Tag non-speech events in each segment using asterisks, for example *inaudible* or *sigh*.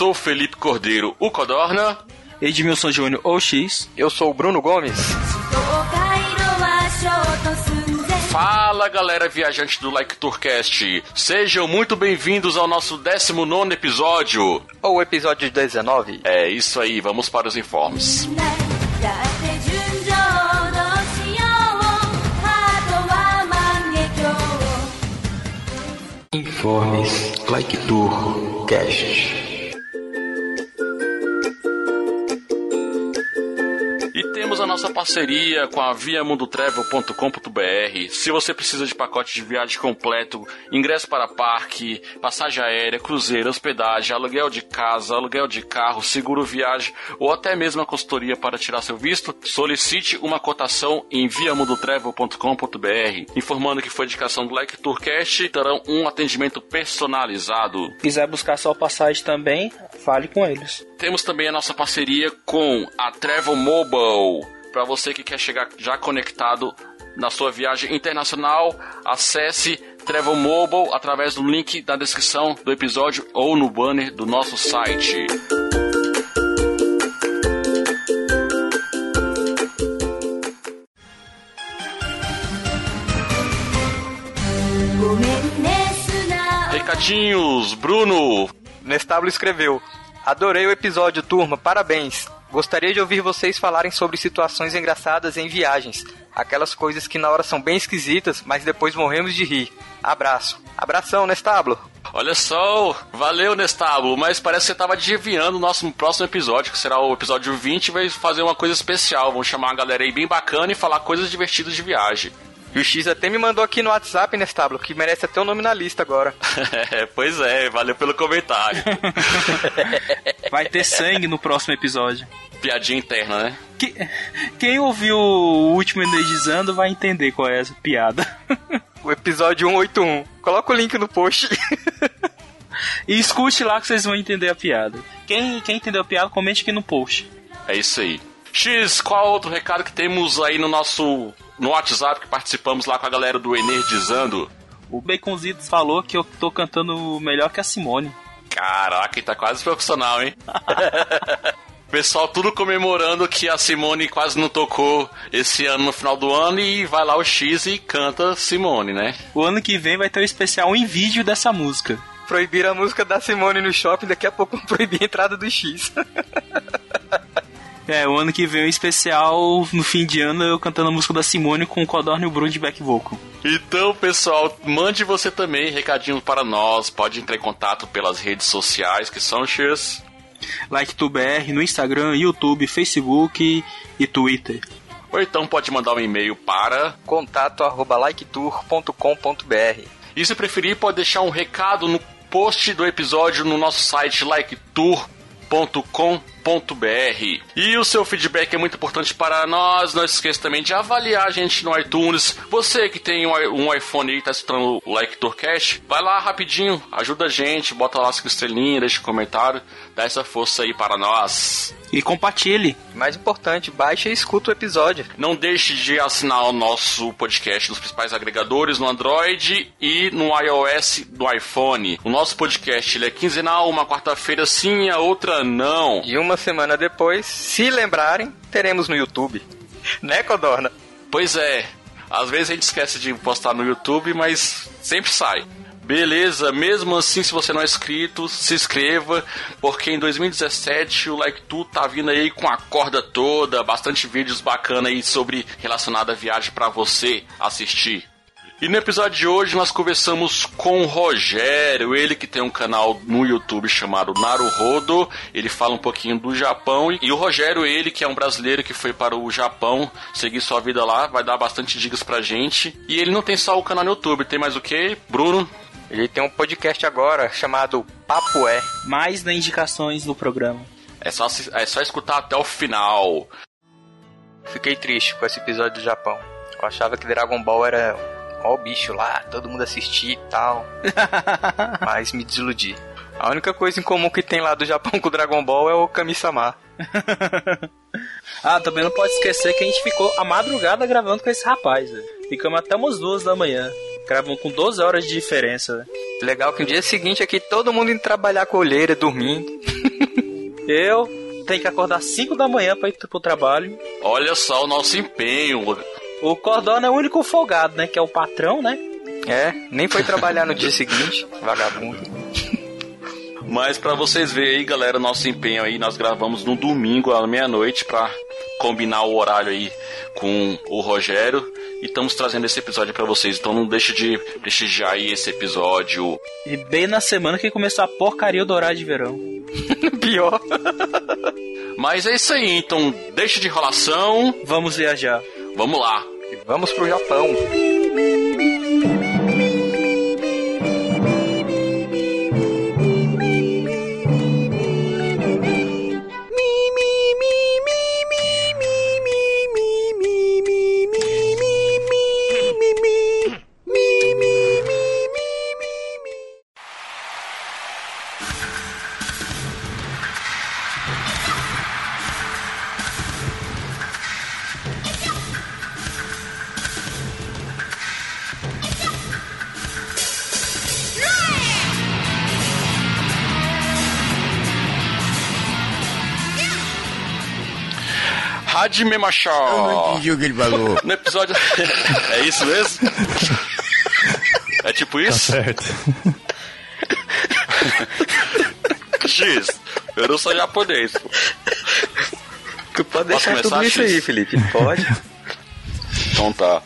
Sou Felipe Cordeiro, o Codorna. Edmilson Júnior, ou X. Eu sou o Bruno Gomes. Fala galera viajante do Like Tourcast, sejam muito bem-vindos ao nosso 19 episódio. Ou episódio 19. É isso aí, vamos para os informes. Informes Like Tour nossa parceria com a viamundotravel.com.br. Se você precisa de pacote de viagem completo, ingresso para parque, passagem aérea, cruzeiro, hospedagem, aluguel de casa, aluguel de carro, seguro viagem ou até mesmo a consultoria para tirar seu visto, solicite uma cotação em viamundotravel.com.br. Informando que foi indicação do Like Tourcast, terão um atendimento personalizado. Quiser buscar sua passagem também, fale com eles. Temos também a nossa parceria com a Travel Mobile. Para você que quer chegar já conectado na sua viagem internacional, acesse Travel Mobile através do link da descrição do episódio ou no banner do nosso site. Recadinhos, Bruno. Nestábulo escreveu: Adorei o episódio, turma, parabéns. Gostaria de ouvir vocês falarem sobre situações engraçadas em viagens. Aquelas coisas que na hora são bem esquisitas, mas depois morremos de rir. Abraço. Abração, Nestábulo. Olha só, valeu Nestábulo, mas parece que você estava adivinhando o nosso próximo episódio, que será o episódio 20, vai fazer uma coisa especial. Vamos chamar uma galera aí bem bacana e falar coisas divertidas de viagem. E o X até me mandou aqui no WhatsApp, Nestábulo, que merece até o nome na lista agora. *laughs* pois é, valeu pelo comentário. *laughs* Vai ter sangue no próximo episódio. Piadinha interna, né? Que- quem ouviu o último Energizando vai entender qual é essa piada. O episódio 181. Coloca o link no post. E escute lá que vocês vão entender a piada. Quem, quem entendeu a piada, comente aqui no post. É isso aí. X, qual outro recado que temos aí no nosso no WhatsApp que participamos lá com a galera do Energizando? O Baconzitos falou que eu tô cantando melhor que a Simone. Caraca, ele tá quase profissional, hein? *laughs* Pessoal, tudo comemorando que a Simone quase não tocou esse ano no final do ano e vai lá o X e canta Simone, né? O ano que vem vai ter um especial em vídeo dessa música. Proibiram a música da Simone no shopping, daqui a pouco *laughs* proibir a entrada do X. *laughs* É, o ano que vem um especial no fim de ano eu cantando a música da Simone com o Codorna e o Bruno de back vocal. Então, pessoal, mande você também recadinho para nós. Pode entrar em contato pelas redes sociais que são X. Like BR no Instagram, YouTube, Facebook e Twitter. Ou então pode mandar um e-mail para. Contato arroba liketour.com.br E se preferir, pode deixar um recado no post do episódio no nosso site liketour.com.br. E o seu feedback é muito importante para nós. Não se esqueça também de avaliar a gente no iTunes. Você que tem um um iPhone e está escutando o Like Tourcast, vai lá rapidinho, ajuda a gente, bota lá as estrelinhas, deixa um comentário, dá essa força aí para nós. E compartilhe. Mais importante, baixa e escuta o episódio. Não deixe de assinar o nosso podcast nos principais agregadores no Android e no iOS do iPhone. O nosso podcast ele é quinzenal, uma quarta-feira sim, a outra não. E uma semana depois, se lembrarem, teremos no YouTube. Né, Codorna? Pois é, às vezes a gente esquece de postar no YouTube, mas sempre sai. Beleza, mesmo assim, se você não é inscrito, se inscreva, porque em 2017 o Like Tu tá vindo aí com a corda toda, bastante vídeos bacana aí sobre relacionado à viagem pra você assistir. E no episódio de hoje nós conversamos com o Rogério, ele que tem um canal no YouTube chamado Naruhodo. Ele fala um pouquinho do Japão. E o Rogério, ele que é um brasileiro que foi para o Japão seguir sua vida lá, vai dar bastante dicas pra gente. E ele não tem só o canal no YouTube, tem mais o que? Bruno? Ele tem um podcast agora chamado Papo É. Mais nas indicações do programa. É só, é só escutar até o final. Fiquei triste com esse episódio do Japão. Eu achava que Dragon Ball era ó o bicho lá, todo mundo assistir e tal. *laughs* Mas me desiludi. A única coisa em comum que tem lá do Japão com o Dragon Ball é o Kami-sama. *laughs* ah, também não pode esquecer que a gente ficou a madrugada gravando com esse rapaz, velho. Ficamos até umas duas da manhã. Gravam com 12 horas de diferença, né? Legal que no dia seguinte aqui todo mundo indo trabalhar com olheira, dormindo. *laughs* Eu tenho que acordar 5 da manhã pra ir pro trabalho. Olha só o nosso empenho. O Cordona é o único folgado, né? Que é o patrão, né? É, nem foi trabalhar no dia seguinte, *laughs* vagabundo. Mas para vocês verem aí, galera, nosso empenho aí, nós gravamos no domingo à meia-noite para combinar o horário aí com o Rogério e estamos trazendo esse episódio para vocês. Então não deixe de prestigiar aí esse episódio. E bem na semana que começou a porcaria do horário de verão. *laughs* Pior. Mas é isso aí, então deixa de enrolação. Vamos viajar. Vamos lá. E vamos pro Japão. Hajime Machó. Eu não entendi o que ele falou. *laughs* No episódio. *laughs* é isso mesmo? É tipo isso? Tá certo. *laughs* X, eu não sou japonês. Tu pode deixar tudo isso aí, Felipe. Pode. Então tá.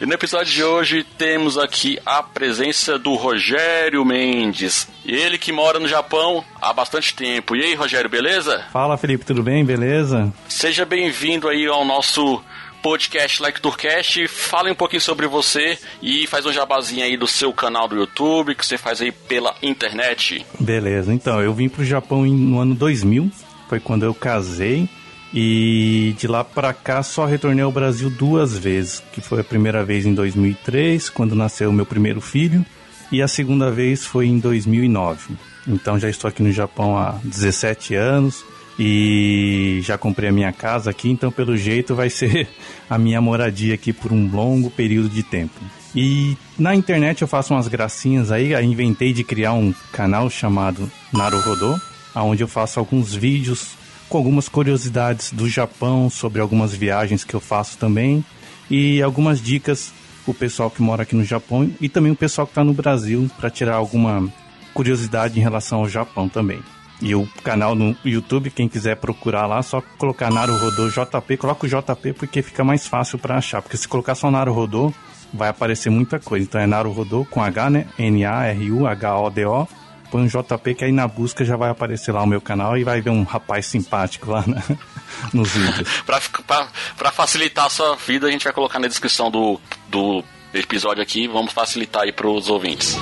E no episódio de hoje temos aqui a presença do Rogério Mendes. Ele que mora no Japão há bastante tempo. E aí, Rogério, beleza? Fala, Felipe, tudo bem? Beleza? Seja bem-vindo aí ao nosso podcast Like Tourcast. Fale um pouquinho sobre você e faz um jabazinho aí do seu canal do YouTube que você faz aí pela internet. Beleza, então, eu vim pro Japão no ano 2000, foi quando eu casei. E de lá para cá só retornei ao Brasil duas vezes, que foi a primeira vez em 2003, quando nasceu meu primeiro filho, e a segunda vez foi em 2009. Então já estou aqui no Japão há 17 anos e já comprei a minha casa aqui, então pelo jeito vai ser *laughs* a minha moradia aqui por um longo período de tempo. E na internet eu faço umas gracinhas aí, aí inventei de criar um canal chamado Naruhodo, onde eu faço alguns vídeos com algumas curiosidades do Japão, sobre algumas viagens que eu faço também e algumas dicas o pessoal que mora aqui no Japão e também o pessoal que está no Brasil para tirar alguma curiosidade em relação ao Japão também. E o canal no YouTube, quem quiser procurar lá, só colocar Naruhodo JP, coloca o JP porque fica mais fácil para achar, porque se colocar só Naruhodo vai aparecer muita coisa. Então é Naruhodo com H, né? N A R U H O D O põe um JP que aí na busca já vai aparecer lá o meu canal e vai ver um rapaz simpático lá na, *laughs* nos vídeos. *laughs* pra, pra, pra, facilitar a sua vida, a gente vai colocar na descrição do, do episódio aqui. Vamos facilitar aí pros ouvintes.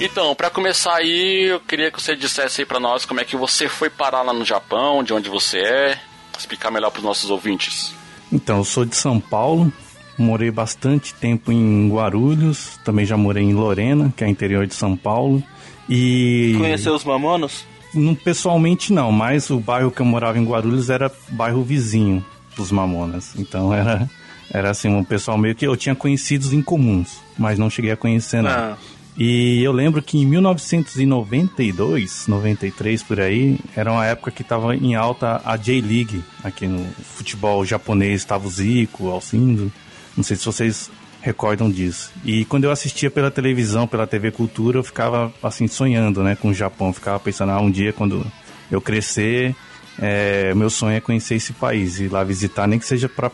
Então, para começar aí, eu queria que você dissesse aí para nós como é que você foi parar lá no Japão, de onde você é, explicar melhor para os nossos ouvintes. Então, eu sou de São Paulo, Morei bastante tempo em Guarulhos, também já morei em Lorena, que é interior de São Paulo. E. Conheceu os mamonos? Não, pessoalmente não, mas o bairro que eu morava em Guarulhos era bairro vizinho dos Mamonas. Então era, era assim, um pessoal meio que eu tinha conhecidos em comuns, mas não cheguei a conhecer não. Ah. E eu lembro que em 1992, 93 por aí, era uma época que estava em alta a J-League aqui no futebol japonês, estava o Zico, Alcindo. Não sei se vocês recordam disso. E quando eu assistia pela televisão, pela TV Cultura, eu ficava assim sonhando, né, com o Japão. Eu ficava pensando, ah, um dia quando eu crescer, é, meu sonho é conhecer esse país e lá visitar, nem que seja para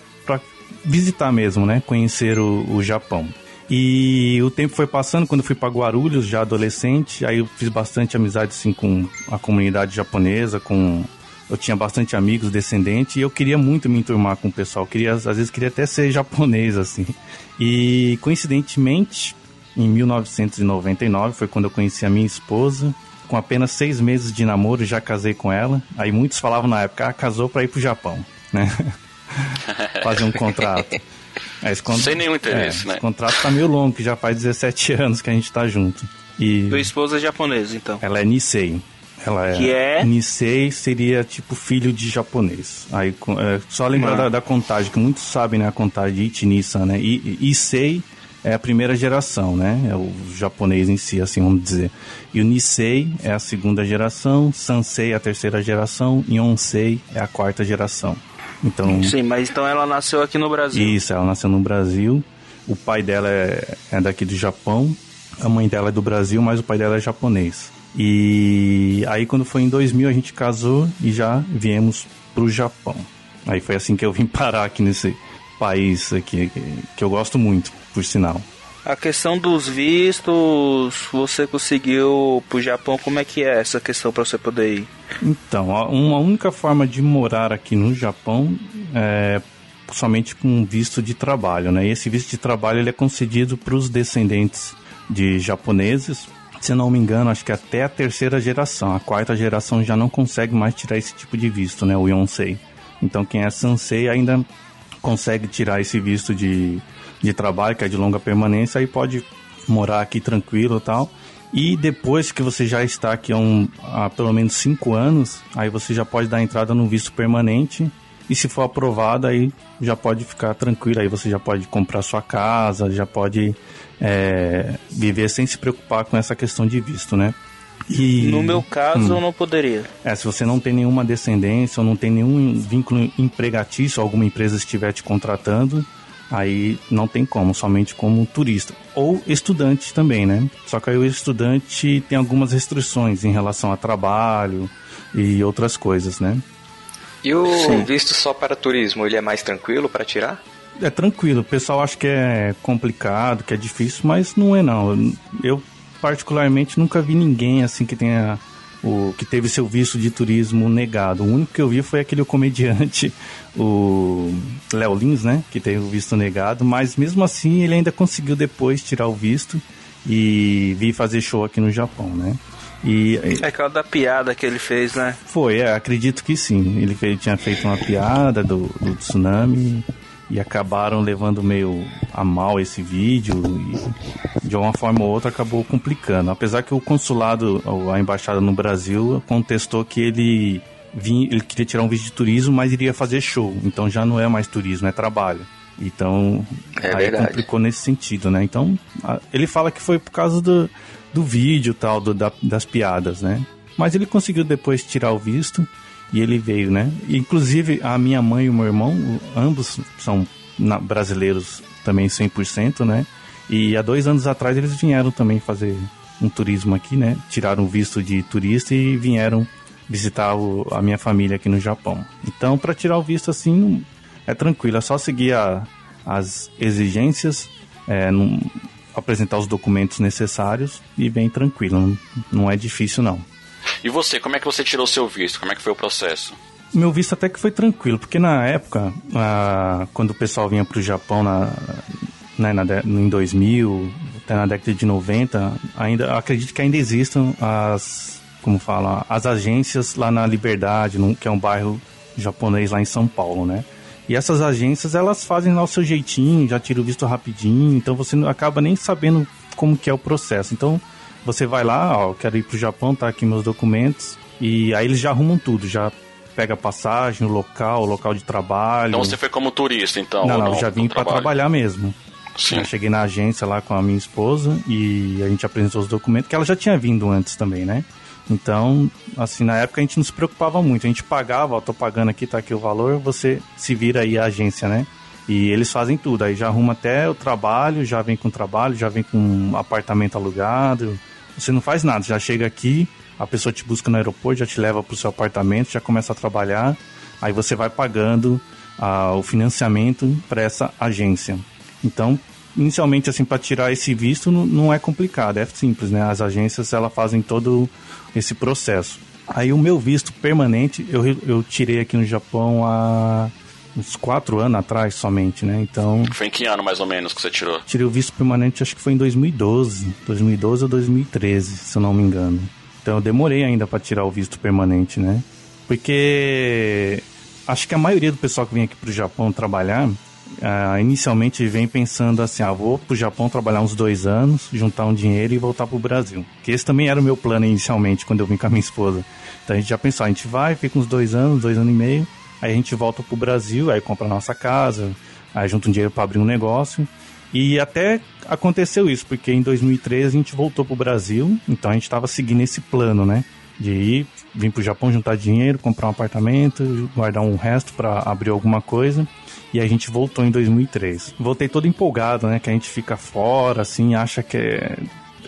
visitar mesmo, né? Conhecer o, o Japão. E o tempo foi passando, quando eu fui para Guarulhos, já adolescente, aí eu fiz bastante amizade assim, com a comunidade japonesa, com eu tinha bastante amigos descendentes e eu queria muito me enturmar com o pessoal. Eu queria, às vezes queria até ser japonês assim. E coincidentemente, em 1999 foi quando eu conheci a minha esposa. Com apenas seis meses de namoro, já casei com ela. Aí muitos falavam na época, ah, casou para ir pro Japão, né? *laughs* Fazer um contrato. É, Sem nenhum interesse, é, né? Esse contrato tá meio longo, que já faz 17 anos que a gente tá junto. E Tua esposa é japonesa, então. ela é Nisei. Ela é, Que é? Nisei seria tipo filho de japonês. Aí é, só lembrar Ah. da, da contagem, que muitos sabem né, a contagem de Ichi-Nissan, né? I, Issei é a primeira geração, né? É o japonês em si, assim vamos dizer. E o Nisei é a segunda geração, Sansei é a terceira geração e Onsei é a quarta geração. Então, Sim, mas então ela nasceu aqui no Brasil. isso, ela nasceu no Brasil. O pai dela é, é daqui do Japão. A mãe dela é do Brasil, mas o pai dela é japonês. E aí, quando foi em 2000, a gente casou e já viemos pro Japão. Aí foi assim que eu vim *laughs* parar aqui nesse país aqui, que, eu gosto muito, por sinal. A questão dos vistos, você conseguiu pro Japão, como é que é essa questão pra você poder ir? Então, a- uma única forma de morar aqui no Japão é somente com visto de trabalho, né? E esse visto de trabalho ele é concedido para os descendentes de japoneses. Se não me engano, acho que até a terceira geração. A quarta geração já não consegue mais tirar esse tipo de visto, né? O Yonsei. Então, quem é Sansei ainda consegue tirar esse visto de, de trabalho, que é de longa permanência, aí pode morar aqui tranquilo e tal. E depois que você já está aqui há, um, há pelo menos cinco anos, aí você já pode dar entrada no visto permanente. E se for aprovado, aí já pode ficar tranquilo. Aí você já pode comprar sua casa, já pode é, viver sem se preocupar com essa questão de visto, né? E, No meu caso, Hum. eu não poderia. é, se você não tem nenhuma descendência ou não tem nenhum vínculo empregatício, alguma empresa estiver te contratando, aí não tem como, somente como turista. Ou estudante também, né? Só que aí o estudante tem algumas restrições em relação a trabalho e outras coisas, né? E o Sim. visto só para turismo, ele é mais tranquilo para tirar? É tranquilo, o pessoal acha que é complicado, que é difícil, mas não é não. Eu particularmente nunca vi ninguém assim que tenha o que teve seu visto de turismo negado. O único que eu vi foi aquele comediante, o Léo Lins, né, que teve o visto negado, mas mesmo assim ele ainda conseguiu depois tirar o visto e vir fazer show aqui no Japão, né? E É aquela da piada que ele fez, né? foi, é, acredito que sim. Ele fez- tinha feito uma piada do, do tsunami e acabaram levando meio a mal esse vídeo e de uma forma ou outra acabou complicando. Apesar que o consulado, a embaixada no Brasil, contestou que ele vinha, ele queria tirar um vídeo de turismo, mas iria fazer show. Então já não é mais turismo, é trabalho. Então, É aí verdade. complicou nesse sentido, né? Então, ele fala que foi por causa do, do vídeo tal, do, da- das piadas, né? Mas ele conseguiu depois tirar o visto e ele veio, né? Inclusive, a minha mãe e o meu irmão, ambos são brasileiros também 100%, né? E há dois anos atrás eles vieram também fazer um turismo aqui, né? Tiraram o visto de turista e vieram visitar o- a minha família aqui no Japão. Então, para tirar o visto assim, é tranquilo, é só seguir a- as exigências, é, apresentar os documentos necessários e bem tranquilo, não, não é difícil não. E você, como é que você tirou seu visto? Como é que foi o processo? Meu visto até que foi tranquilo, porque na época, quando o pessoal vinha pro Japão na, né, na em 2000, até na década de 90, ainda acredito que ainda existam as, como fala, as agências lá na Liberdade, que é um bairro japonês lá em São Paulo, né? E essas agências, elas fazem lá o seu jeitinho, já tira o visto rapidinho, então você não acaba nem sabendo como que é o processo. Então, você vai lá, ó, eu quero ir pro Japão, tá aqui meus documentos, e aí eles já arrumam tudo, já pega a passagem, o local, o local de trabalho. Então você foi como turista, então? não, ou não, já vim para trabalhar mesmo. Sim. Eu cheguei na agência lá com a minha esposa e a gente apresentou os documentos, que ela já tinha vindo antes também, né? Então, assim, na época a gente não se preocupava muito. A gente pagava, ó, tô pagando aqui, tá aqui o valor, você se vira aí a agência, né? E eles fazem tudo. Aí já arruma até o trabalho, já vem com o trabalho, já vem com apartamento alugado. Você não faz nada, já chega aqui, A pessoa te busca no aeroporto, já te leva para o seu apartamento, já começa a trabalhar, aí você vai pagando ah, o financiamento para essa agência. Então, inicialmente, assim, para tirar esse visto não, não, é complicado, é simples, né? As agências, elas fazem todo esse processo. Aí o meu visto permanente, eu, eu tirei aqui no Japão há uns quatro anos atrás somente, né? Então. Foi em que ano mais ou menos que você tirou? Tirei o visto permanente, acho que foi em 2012. 2012 ou 2013, se eu não me engano. Então eu demorei ainda para tirar o visto permanente, né? Porque acho que a maioria do pessoal que vem aqui pro Japão trabalhar, uh, inicialmente vem pensando assim, ah, vou pro Japão trabalhar uns dois anos, juntar um dinheiro e voltar pro Brasil. Que esse também era o meu plano inicialmente, quando eu vim com a minha esposa. Então a gente já pensou, a gente vai, fica uns dois anos, dois anos e meio, aí a gente volta pro Brasil, aí compra a nossa casa, aí junta um dinheiro para abrir um negócio. E até aconteceu isso, porque em 2013 a gente voltou pro Brasil, então a gente estava seguindo esse plano, né? De ir, vir pro Japão, juntar dinheiro, comprar um apartamento, guardar um resto para abrir alguma coisa. E a gente voltou em 2003. Voltei todo empolgado, né? Que a gente fica fora, assim, acha que é...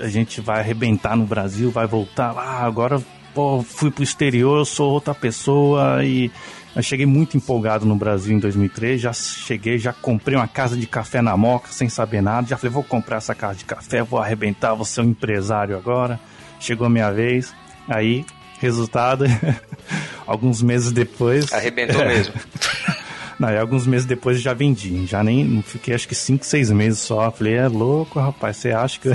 a gente vai arrebentar no Brasil, vai voltar lá, agora pô, fui pro exterior, eu sou outra pessoa e eu cheguei muito empolgado no Brasil em 2003, já cheguei, já comprei uma casa de café na Moca sem saber nada, já falei, vou comprar essa casa de café, vou arrebentar, vou ser um empresário agora. Chegou a minha vez, aí, resultado, *laughs* alguns meses depois... Arrebentou mesmo. *laughs* Não, e alguns meses depois já vendi. Já nem fiquei acho que 5, 6 meses só. Falei, é louco, rapaz. Você acha que *laughs* eu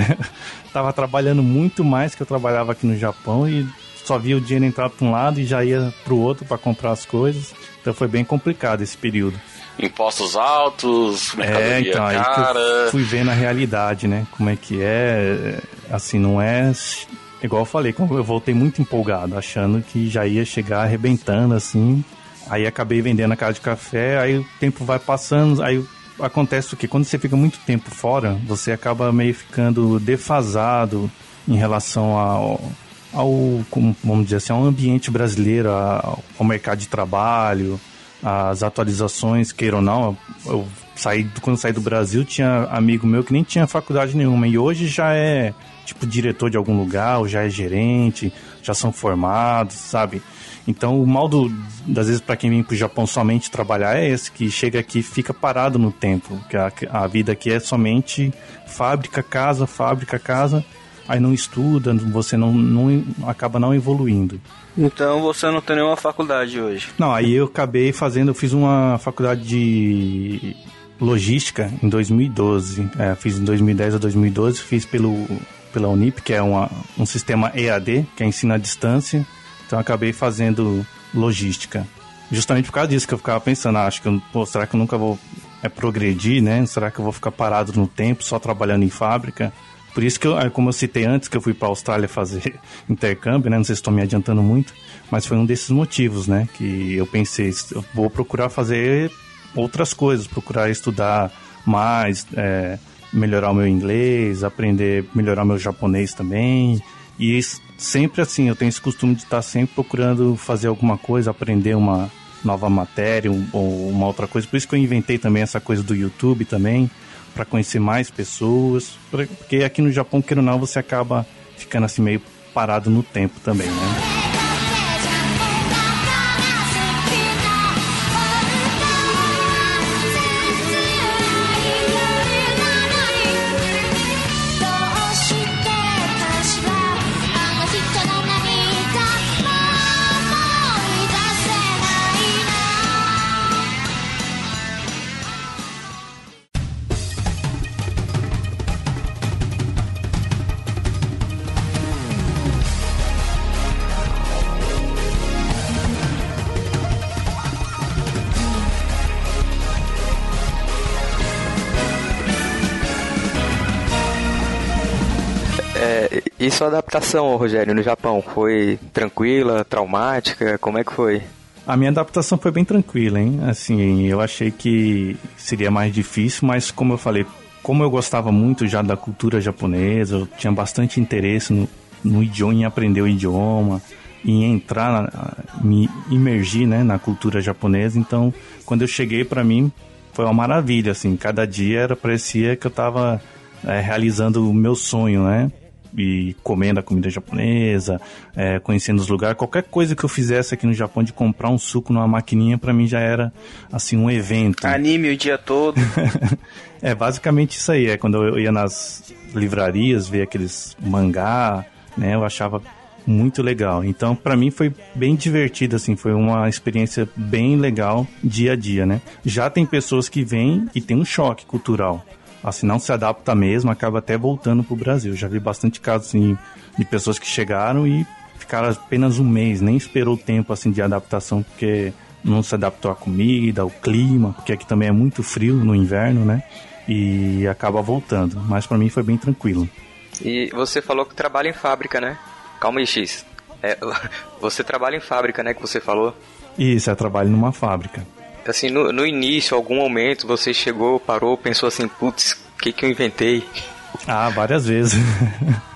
tava trabalhando muito mais que eu trabalhava aqui no Japão e só via o dinheiro entrar para um lado e já ia para o outro para comprar as coisas. Então foi bem complicado esse período. Impostos altos, mercadoria é, então, cara. Aí fui vendo a realidade, né? Como é que é. Assim, não é. Igual eu falei, eu voltei muito empolgado, achando que já ia chegar arrebentando assim. Aí acabei vendendo a casa de café, aí o tempo vai passando, aí acontece o que? Quando você fica muito tempo fora, você acaba meio ficando defasado em relação ao, ao vamos dizer assim, ao ambiente brasileiro, ao, mercado de trabalho, as atualizações, queira ou não. Eu saí, quando saí do Brasil, tinha amigo meu que nem tinha faculdade nenhuma, e hoje já é tipo diretor de algum lugar, ou já é gerente, já são formados, sabe? Então, o mal do, das vezes para quem vem para o Japão somente trabalhar é esse, que chega aqui fica parado no tempo, que a, a vida aqui é somente fábrica, casa, fábrica, casa, aí não estuda, você não, não acaba não evoluindo. Então você não tem nenhuma faculdade hoje? Não, aí eu acabei fazendo, eu fiz uma faculdade de logística em 2012. É, fiz em 2010 a 2012, fiz pelo, pela Unip, que é uma, um sistema EAD, que é ensino à distância. Então acabei fazendo logística. Justamente por causa disso que eu ficava pensando, ah, acho que eu, pô, será que eu nunca vou é, progredir, né? Será que eu vou ficar parado no tempo, só trabalhando em fábrica? Por isso que, eu, como eu citei antes, que eu fui para a Austrália fazer *laughs* intercâmbio, né? Não sei se estou me adiantando muito, mas foi um desses motivos, né? Que eu pensei, eu vou procurar fazer outras coisas, procurar estudar mais, é, melhorar o meu inglês, aprender, melhorar o meu japonês também. E sempre assim, eu tenho esse costume de estar sempre procurando fazer alguma coisa, aprender uma nova matéria ou uma outra coisa. Por isso que eu inventei também essa coisa do YouTube também para conhecer mais pessoas, porque aqui no Japão, queira ou não, você acaba ficando assim meio parado no tempo também, né? Sua adaptação, Rogério, no Japão? Foi tranquila, traumática? Como é que foi? A minha adaptação foi bem tranquila, hein? Assim, eu achei que seria mais difícil, mas como eu falei, como eu gostava muito já da cultura japonesa, eu tinha bastante interesse no, no idioma, em aprender o idioma, em entrar, me imergir, né, na cultura japonesa. Então, quando eu cheguei, para mim, foi uma maravilha, assim. Cada dia era parecia que eu estava é, realizando o meu sonho, né? E comendo a comida japonesa, é, conhecendo os lugares. Qualquer coisa que eu fizesse aqui no Japão de comprar um suco numa maquininha, para mim já era assim um evento. Anime o dia todo. *laughs* é basicamente isso aí. É quando eu ia nas livrarias ver aqueles mangá, né? Eu achava muito legal. Então, para mim foi bem divertido assim, foi uma experiência bem legal dia a dia, né? Já tem pessoas que vêm e tem um choque cultural. Assim, não se adapta mesmo, acaba até voltando pro Brasil. Já vi bastante casos assim, de pessoas que chegaram e ficaram apenas um mês, nem esperou o tempo assim de adaptação, porque não se adaptou à comida, ao clima, porque aqui também é muito frio no inverno, né? E acaba voltando. Mas para mim foi bem tranquilo. E você falou que trabalha em fábrica, né? Calma aí, X. É, *laughs* você trabalha em fábrica, né? Que você falou. Isso, eu trabalho numa fábrica. Assim, no, no início, algum momento, você chegou, parou, pensou assim, putz, o que, que eu inventei? Ah, várias vezes.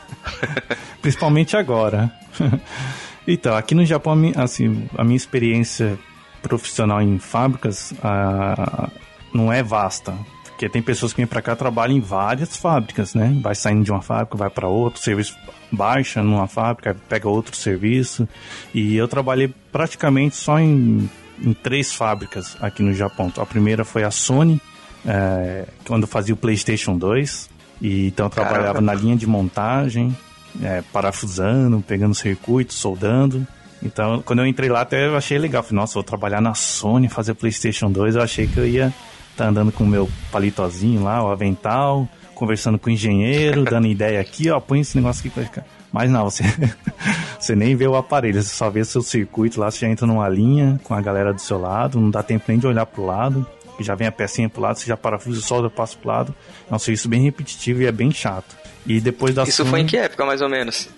*laughs* Principalmente agora. *laughs* então, aqui no Japão, assim, a minha experiência profissional em fábricas ah, não é vasta. Porque tem pessoas que vêm para cá trabalham em várias fábricas, né? Vai saindo de uma fábrica, vai para outra, serviço baixa numa fábrica, pega outro serviço. E eu trabalhei praticamente só em, em três fábricas aqui no Japão. A primeira foi a Sony, é, quando fazia o PlayStation 2. E, então eu trabalhava na linha de montagem, é, parafusando, pegando circuitos, soldando. Então, quando eu entrei lá, até eu achei legal. Falei, nossa, vou trabalhar na Sony, fazer PlayStation 2. Eu achei que eu ia estar tá andando com o meu palitozinho lá, o avental, conversando com o engenheiro, dando ideia aqui, ó, põe esse negócio aqui pra ficar. Mas não, você, *laughs* você nem vê o aparelho, você só vê seu circuito lá, você já entra numa linha com a galera do seu lado, não dá tempo nem de olhar pro lado, já vem a pecinha pro lado, você já parafusa, solda, passa pro lado. É um serviço bem repetitivo e é bem chato. E depois da Isso Sony, foi em que época, mais ou menos?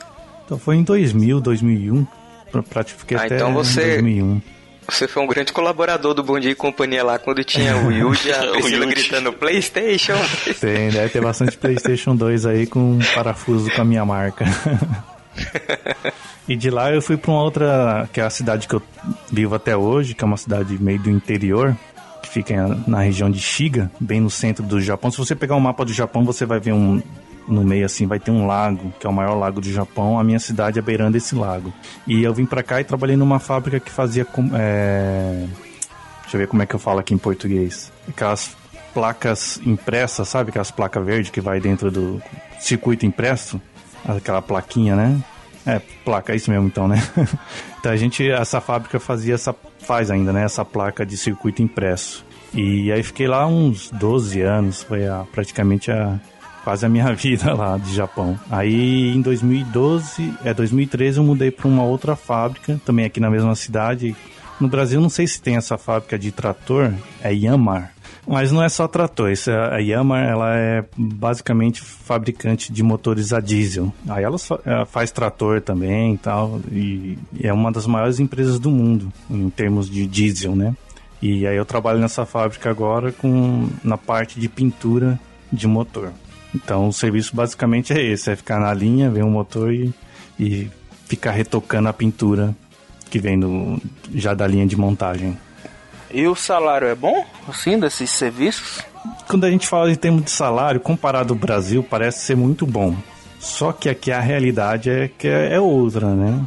Então foi em 2000, 2001. Pratiquei ah, até então você, 2001. Você foi um grande colaborador do Bom Dia e Companhia lá quando tinha o Yuji a *laughs* Priscila gritando Playstation. *laughs* Tem, deve ter bastante Playstation 2 aí com parafuso com a minha marca. *laughs* e de lá eu fui para uma outra, que é a cidade que eu vivo até hoje, que é uma cidade meio do interior, que fica na região de Shiga, bem no centro do Japão. Se você pegar um mapa do Japão, você vai ver um no meio assim vai ter um lago, que é o maior lago do Japão. A minha cidade é beirando esse lago. E eu vim para cá e trabalhei numa fábrica que fazia. É... Deixa eu ver como é que eu falo aqui em português. Aquelas placas impressas, sabe? Aquelas placas verdes que vai dentro do circuito impresso. Aquela plaquinha, né? É, placa, é isso mesmo então, né? *laughs* então a gente, essa fábrica fazia essa, faz ainda, né? Essa placa de circuito impresso. E aí fiquei lá uns 12 anos, foi a, praticamente a, quase a minha *laughs* vida lá de Japão. Aí em 2012, é 2013 eu mudei para uma outra fábrica, também aqui na mesma cidade. No Brasil não sei se tem essa fábrica de trator, é Yamar. Mas não é só trator, isso é, a Yamar ela é basicamente fabricante de motores a diesel. Aí ela faz trator também e tal, e é uma das maiores empresas do mundo em termos de diesel, né? E aí eu trabalho nessa fábrica agora com na parte de pintura de motor. Então o serviço basicamente é esse, é ficar na linha, ver um motor e, e ficar retocando a pintura que vem do, já da linha de montagem. E o salário é bom, assim, desses serviços? Quando a gente fala em termos de salário, comparado ao Brasil, parece ser muito bom. Só que aqui a realidade é que é, é outra, né?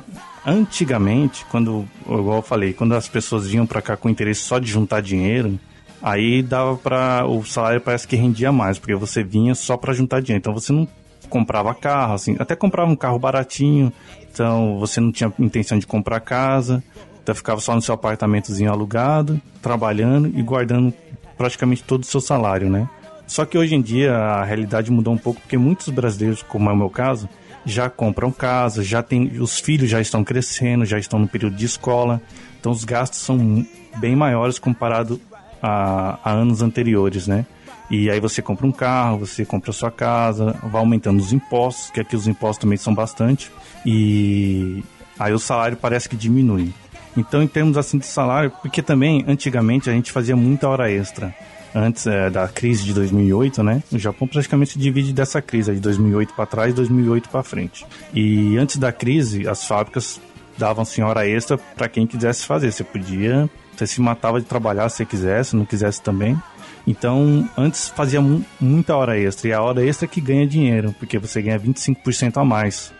Antigamente, quando, igual eu falei, quando as pessoas vinham para cá com interesse só de juntar dinheiro, Aí dava para o salário parece que rendia mais, porque você vinha só para juntar dinheiro. Então você não comprava carro, assim, até comprava um carro baratinho. Então você não tinha intenção de comprar casa, então ficava só no seu apartamentozinho alugado, trabalhando e guardando praticamente todo o seu salário, né? Só que hoje em dia a realidade mudou um pouco porque muitos brasileiros, como é o meu caso, já compram casa, já tem os filhos já estão crescendo, já estão no período de escola, então os gastos são bem maiores comparado a, a anos anteriores, né? E aí você compra um carro, você compra a sua casa, vai aumentando os impostos, que aqui os impostos também são bastante, e aí o salário parece que diminui. Então, em termos assim de salário, porque também antigamente a gente fazia muita hora extra. Antes é, da crise de 2008, né? O Japão praticamente se divide dessa crise de 2008 para trás, 2008 para frente. E antes da crise, as fábricas davam assim hora extra para quem quisesse fazer. Você podia você se matava de trabalhar se quisesse, não quisesse também. Então, antes fazia mu muita hora extra, e a hora extra é que ganha dinheiro, porque você ganha 25% a mais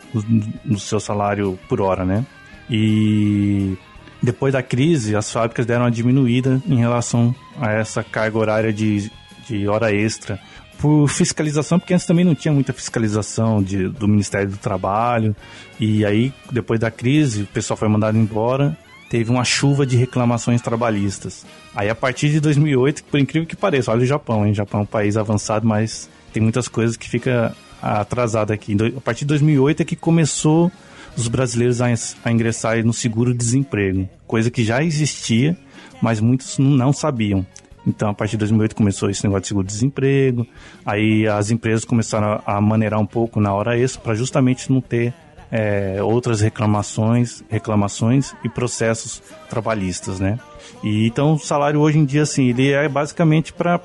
no seu salário por hora, né? E depois da crise, as fábricas deram uma diminuída em relação a essa carga horária de, de hora extra. Por fiscalização, porque antes também não tinha muita fiscalização de, do Ministério do Trabalho. E aí, depois da crise, o pessoal foi mandado embora. Teve uma chuva de reclamações trabalhistas. Aí, a partir de 2008, por incrível que pareça, olha o Japão, hein? O Japão é um país avançado, mas tem muitas coisas que fica atrasado aqui. A partir de 2008 é que começou os brasileiros a ingressar no seguro-desemprego, coisa que já existia, mas muitos não sabiam. Então, a partir de 2008 começou esse negócio de seguro-desemprego, aí as empresas começaram a maneirar um pouco na hora extra para justamente não ter é, outras reclamações, reclamações e processos trabalhistas, né? E então o salário hoje em dia assim, ele é basicamente para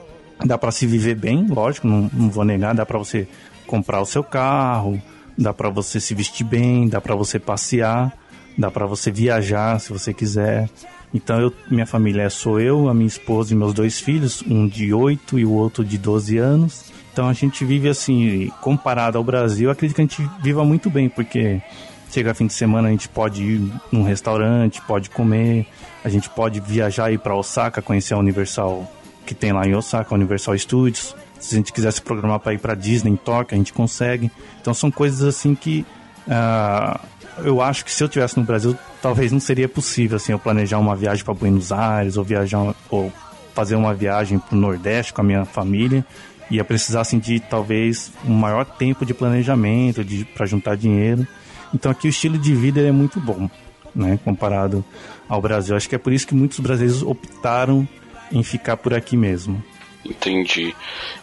dá para se viver bem, lógico, não, não vou negar, dá para você comprar o seu carro, dá para você se vestir bem, dá para você passear, dá para você viajar se você quiser. Então eu, minha família sou eu, a minha esposa e meus dois filhos, um de 8 e o outro de 12 anos. Então a gente vive assim, comparado ao Brasil, acredito que a gente viva muito bem, porque chega fim de semana a gente pode ir num restaurante, pode comer, a gente pode viajar e ir para Osaka, conhecer a Universal que tem lá em Osaka, Universal Studios. Se a gente quiser se programar para ir para Disney em Tóquio, a gente consegue. Então são coisas assim que uh, eu acho que se eu tivesse no Brasil, talvez não seria possível assim eu planejar uma viagem para Buenos Aires ou viajar ou fazer uma viagem para o Nordeste com a minha família. Ia precisar assim de talvez um maior tempo de planejamento, de para juntar dinheiro. Então aqui o estilo de vida é muito bom, né, comparado ao Brasil. Acho que é por isso que muitos brasileiros optaram em ficar por aqui mesmo. Entendi.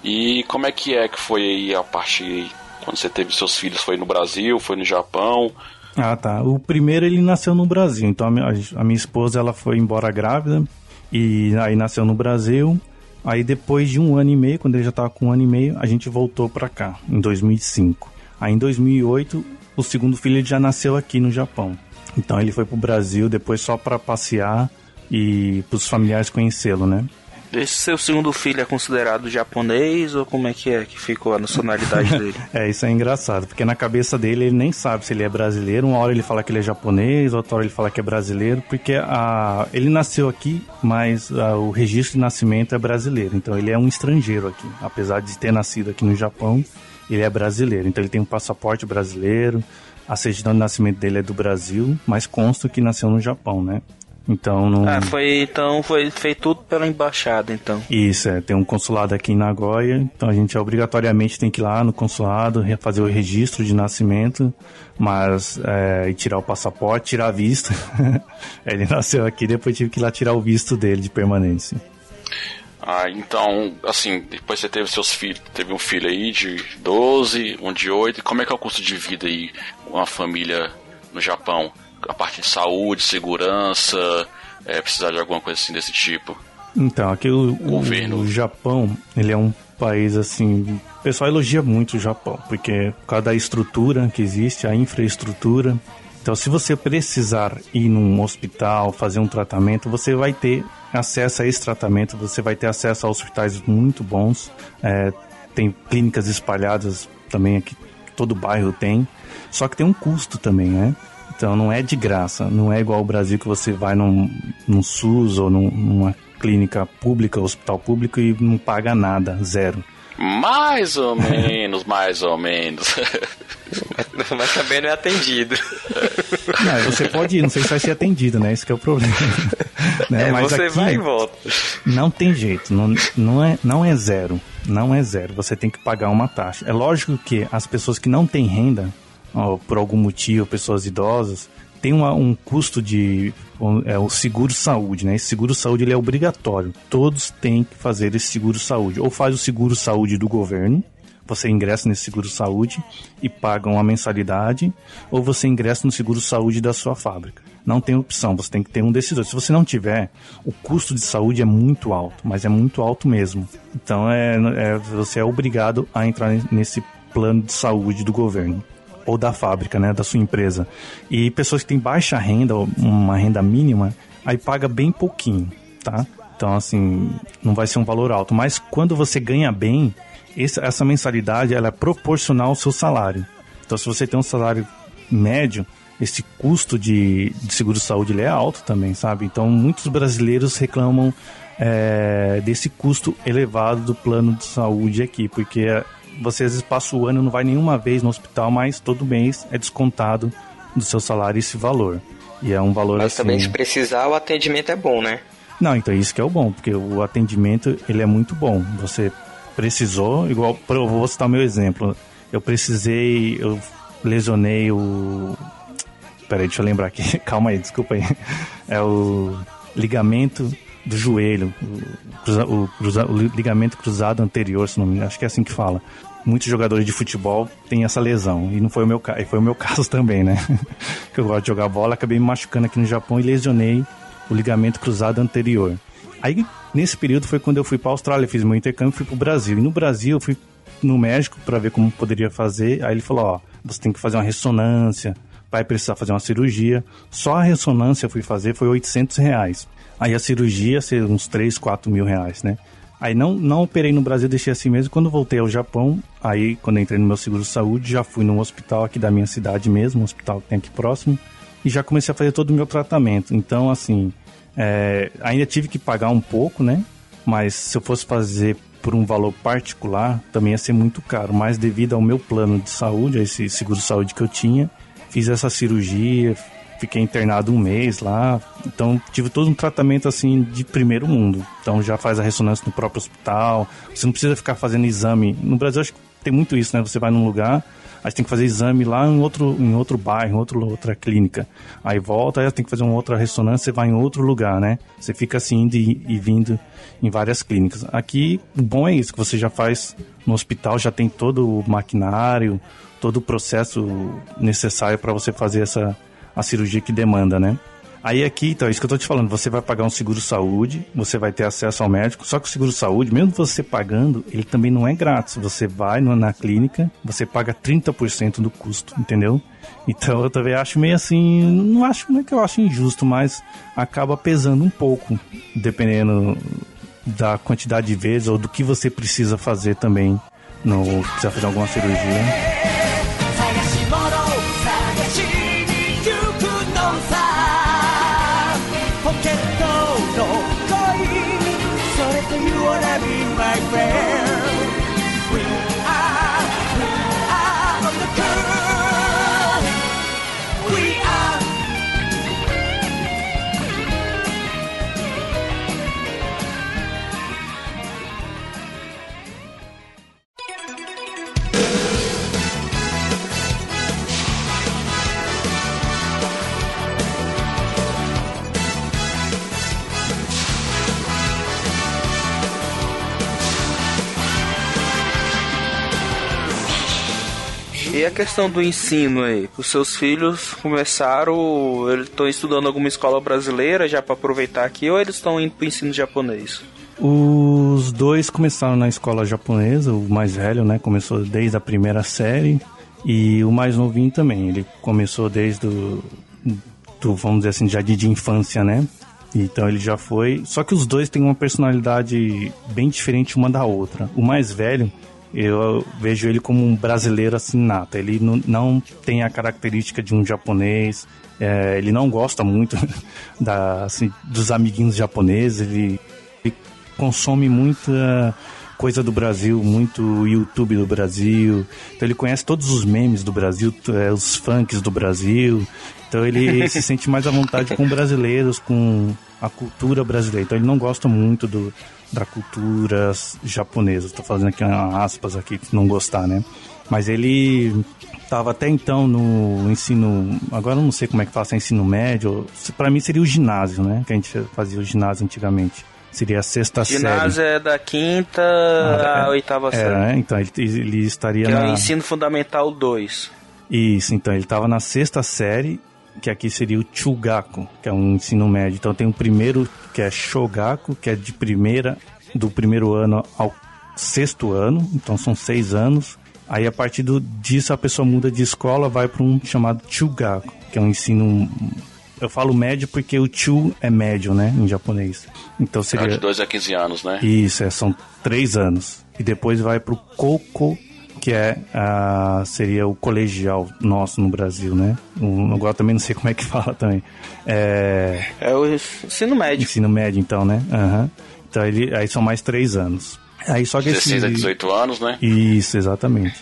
E como é que é que foi aí a parte quando você teve seus filhos? Foi no Brasil? Foi no Japão? Ah, tá. O primeiro ele nasceu no Brasil. Então a minha, a minha esposa ela foi embora grávida e aí nasceu no Brasil. Aí depois de um ano e meio, quando ele já estava com um ano e meio, a gente voltou para cá, em 2005. Aí em 2008, o segundo filho já nasceu aqui no Japão. Então ele foi pro Brasil depois só para passear e para os familiares conhecê-lo, né? Esse seu segundo filho é considerado japonês ou como é que é que ficou a nacionalidade dele? *laughs* é, isso é engraçado, porque na cabeça dele ele nem sabe se ele é brasileiro. Uma hora ele fala que ele é japonês, outra hora ele fala que é brasileiro, porque ele nasceu aqui, mas o registro de nascimento é brasileiro. Então ele é um estrangeiro aqui. Apesar de ter nascido aqui no Japão, ele é brasileiro. Então ele tem um passaporte brasileiro, a certidão de nascimento dele é do Brasil, mas consta que nasceu no Japão, né? Então não. Ah, foi então foi feito tudo pela embaixada, então. Isso, é, tem um consulado aqui em Nagoya, então a gente obrigatoriamente tem que ir lá no consulado, fazer o registro de nascimento, mas é, e tirar o passaporte, tirar a vista. *laughs* Ele nasceu aqui, depois tive que ir lá tirar o visto dele de permanência. Ah, então, assim, depois você teve seus filhos, teve um filho aí de 12, um de 8, como é que é o custo de vida aí, uma família no Japão? A parte de saúde, segurança, é, precisar de alguma coisa assim desse tipo? Então, aqui o, Governo. o Japão, ele é um país assim. O pessoal elogia muito o Japão, porque por causa da estrutura que existe, a infraestrutura. Então, se você precisar ir num hospital, fazer um tratamento, você vai ter acesso a esse tratamento, você vai ter acesso a hospitais muito bons. É, tem clínicas espalhadas também aqui, todo bairro tem. Só que tem um custo também, né? Então não é de graça, não é igual ao Brasil que você vai num, num SUS ou num, numa clínica pública, hospital público e não paga nada, zero. Mais ou menos, mais ou menos. *laughs* Mas também não é atendido. Não, você pode ir, não sei se vai ser atendido, né? Esse é o problema. *laughs* Né? É, Mas você aqui, vai e volta. Não tem jeito, não, não, é, não é zero. Não é zero, você tem que pagar uma taxa. É lógico que as pessoas que não têm renda, por algum motivo, pessoas idosas, tem uma, um custo de é, o seguro saúde, né? Esse seguro saúde ele é obrigatório. Todos têm que fazer esse seguro saúde. Ou faz o seguro saúde do governo, você ingressa nesse seguro saúde e paga uma mensalidade, ou você ingressa no seguro saúde da sua fábrica. Não tem opção, você tem que ter um desses dois. Se você não tiver, o custo de saúde é muito alto, mas é muito alto mesmo. Então é, é você é obrigado a entrar nesse plano de saúde do governo ou da fábrica, né, da sua empresa. E pessoas que têm baixa renda, uma renda mínima, aí paga bem pouquinho, tá? Então, assim, não vai ser um valor alto. Mas quando você ganha bem, essa mensalidade ela é proporcional ao seu salário. Então, se você tem um salário médio, esse custo de, de seguro-saúde é alto também, sabe? Então, muitos brasileiros reclamam é, desse custo elevado do plano de saúde aqui, porque você às vezes passa o ano não vai nenhuma vez no hospital, mas todo mês é descontado do seu salário esse valor. E é um valor Mas assim... também se precisar, o atendimento é bom, né? Não, então isso que é o bom, porque o atendimento ele é muito bom. Você precisou, igual, eu vou citar meu exemplo. Eu precisei, eu lesionei o. Peraí, deixa eu lembrar aqui. *laughs* Calma aí, desculpa aí. É o ligamento do joelho, o, cruza, o, ligamento cruzado anterior, se não me engano, acho que é assim que fala. Muitos jogadores de futebol têm essa lesão, e não foi o meu, foi o meu *laughs* caso também, né? que eu gosto de jogar bola, acabei me machucando aqui no Japão e lesionei o ligamento cruzado anterior. Aí, nesse período, foi quando eu fui para a Austrália, fiz meu intercâmbio e fui para o Brasil. E no Brasil, eu fui no médico para ver como poderia fazer. Aí ele falou: Ó, você tem que fazer uma ressonância, vai precisar fazer uma cirurgia. Só a ressonância eu fui fazer foi 800 reais. Aí a cirurgia, ser uns 3, 4 mil reais, né? Aí não, não operei no Brasil, deixei assim mesmo. Quando voltei ao Japão, aí quando entrei no meu seguro de saúde, já fui num hospital aqui da minha cidade mesmo, um hospital que tem aqui próximo, e já comecei a fazer todo o meu tratamento. Então, assim, é, ainda tive que pagar um pouco, né? Mas se eu fosse fazer por um valor particular, também ia ser muito caro. Mas devido ao meu plano de saúde, a esse seguro de saúde que eu tinha, fiz essa cirurgia, fiquei internado um mês lá. Então tive todo um tratamento assim de primeiro mundo. Então já faz a ressonância no próprio hospital. Você não precisa ficar fazendo exame. No Brasil acho que tem muito isso, né? Você vai num lugar, aí tem que fazer exame lá em outro, em outro bairro, em outro, outra clínica. Aí volta, aí tem que fazer uma outra ressonância, você vai em outro lugar, né? Você fica assim indo e, vindo em várias clínicas. Aqui, o bom é isso, que você já faz no hospital, já tem todo o maquinário, todo o processo necessário para você fazer essa a cirurgia que demanda, né? Aí aqui, então, é isso que eu tô te falando, você vai pagar um seguro saúde, você vai ter acesso ao médico, só que o seguro saúde, mesmo você pagando, ele também não é grátis. Você vai na clínica, você paga 30% do custo, entendeu? Então eu também acho meio assim, não acho, não é que eu acho injusto, mas acaba pesando um pouco, dependendo da quantidade de vezes ou do que você precisa fazer também, no, precisa fazer alguma cirurgia. E a questão do ensino aí? Os seus filhos começaram, eles estão estudando alguma escola brasileira já para aproveitar aqui ou eles estão indo para ensino japonês? Os dois começaram na escola japonesa, o mais velho, né, começou desde a primeira série e o mais novinho também, ele começou desde o, do, vamos dizer assim, já de infância, né? Então ele já foi. Só que os dois têm uma personalidade bem diferente uma da outra. O mais velho, eu vejo ele como um brasileiro assim nato. Ele não, não tem a característica de um japonês. É, ele não gosta muito *laughs* da, assim, dos amiguinhos japoneses. Ele, ele, consome muita coisa do Brasil, muito YouTube do Brasil. Então ele conhece todos os memes do Brasil, é, os funks do Brasil. Então ele *laughs* se sente mais à vontade com brasileiros, com a cultura brasileira. Então ele não gosta muito do, da cultura japonesa. Estou fazendo aqui aspas aqui, não gostar, né? Mas ele estava até então no ensino, agora eu não sei como é que fala, se é ensino médio, para mim seria o ginásio, né? Que a gente fazia o ginásio antigamente. Seria a sexta ginásio série. Ginásio é da quinta ah, à oitava é, série. É, então ele, ele estaria que na... é o ensino fundamental 2. Isso, então ele estava na sexta série que aqui seria o Chugaku, que é um ensino médio. Então tem o primeiro, que é Shogaku, que é de primeira, do primeiro ano ao sexto ano, então são seis anos. Aí a partir do, disso a pessoa muda de escola, vai para um chamado Chugaku, que é um ensino eu falo médio porque o chu é médio, né, em japonês. Então É seria de 2 a 15 anos, né? isso, é, são três anos. E depois vai pro Koko, que é a, seria o colegial nosso no Brasil, né? Um, agora também não sei como é que *laughs* fala também. É, É o ensino médio. ensino médio, então, né? Aham. Então ele, aí são mais três anos. Aí só que 16 a esse, 18 anos, né? Isso, exatamente.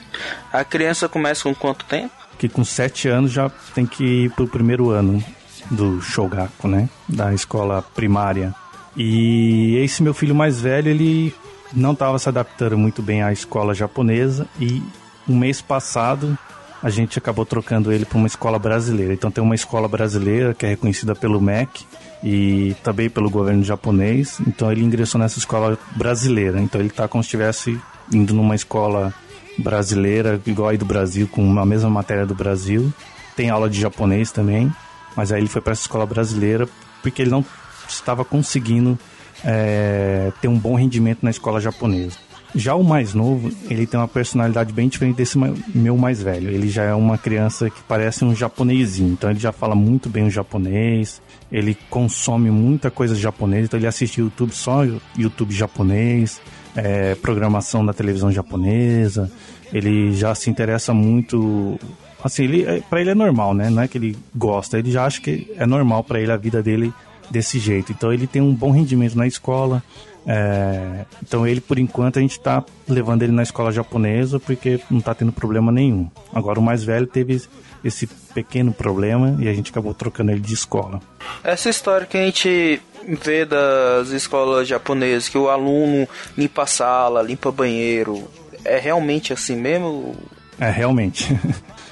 A criança começa com quanto tempo? Que com sete anos já tem que ir pro primeiro ano do Shogaku, né? Da escola primária. E esse meu filho mais velho, ele não estava se adaptando muito bem à escola japonesa e um mês passado a gente acabou trocando ele para uma escola brasileira. Então tem uma escola brasileira que é reconhecida pelo MEC e também pelo governo japonês. Então ele ingressou nessa escola brasileira. Então ele está como se estivesse indo numa escola brasileira, igual aí do Brasil, com a mesma matéria do Brasil. Tem aula de japonês também, mas aí ele foi para essa escola brasileira porque ele não estava conseguindo é, ter um bom rendimento na escola japonesa. Já o mais novo, ele tem uma personalidade bem diferente desse meu mais velho. Ele já é uma criança que parece um japonesinho, então ele já fala muito bem o japonês, ele consome muita coisa japonesa, então ele assiste YouTube só YouTube japonês, é, programação da televisão japonesa, ele já se interessa muito assim, ele para ele é normal, né? Não é que ele gosta, ele já acha que é normal para ele a vida dele desse jeito. Então ele tem um bom rendimento na escola. É, então ele, por enquanto, a gente está levando ele na escola japonesa porque não está tendo problema nenhum. Agora o mais velho teve esse pequeno problema e a gente acabou trocando ele de escola. Essa história que a gente vê das escolas japonesas, que o aluno limpa a sala, limpa banheiro, é realmente assim mesmo? É, realmente. *laughs*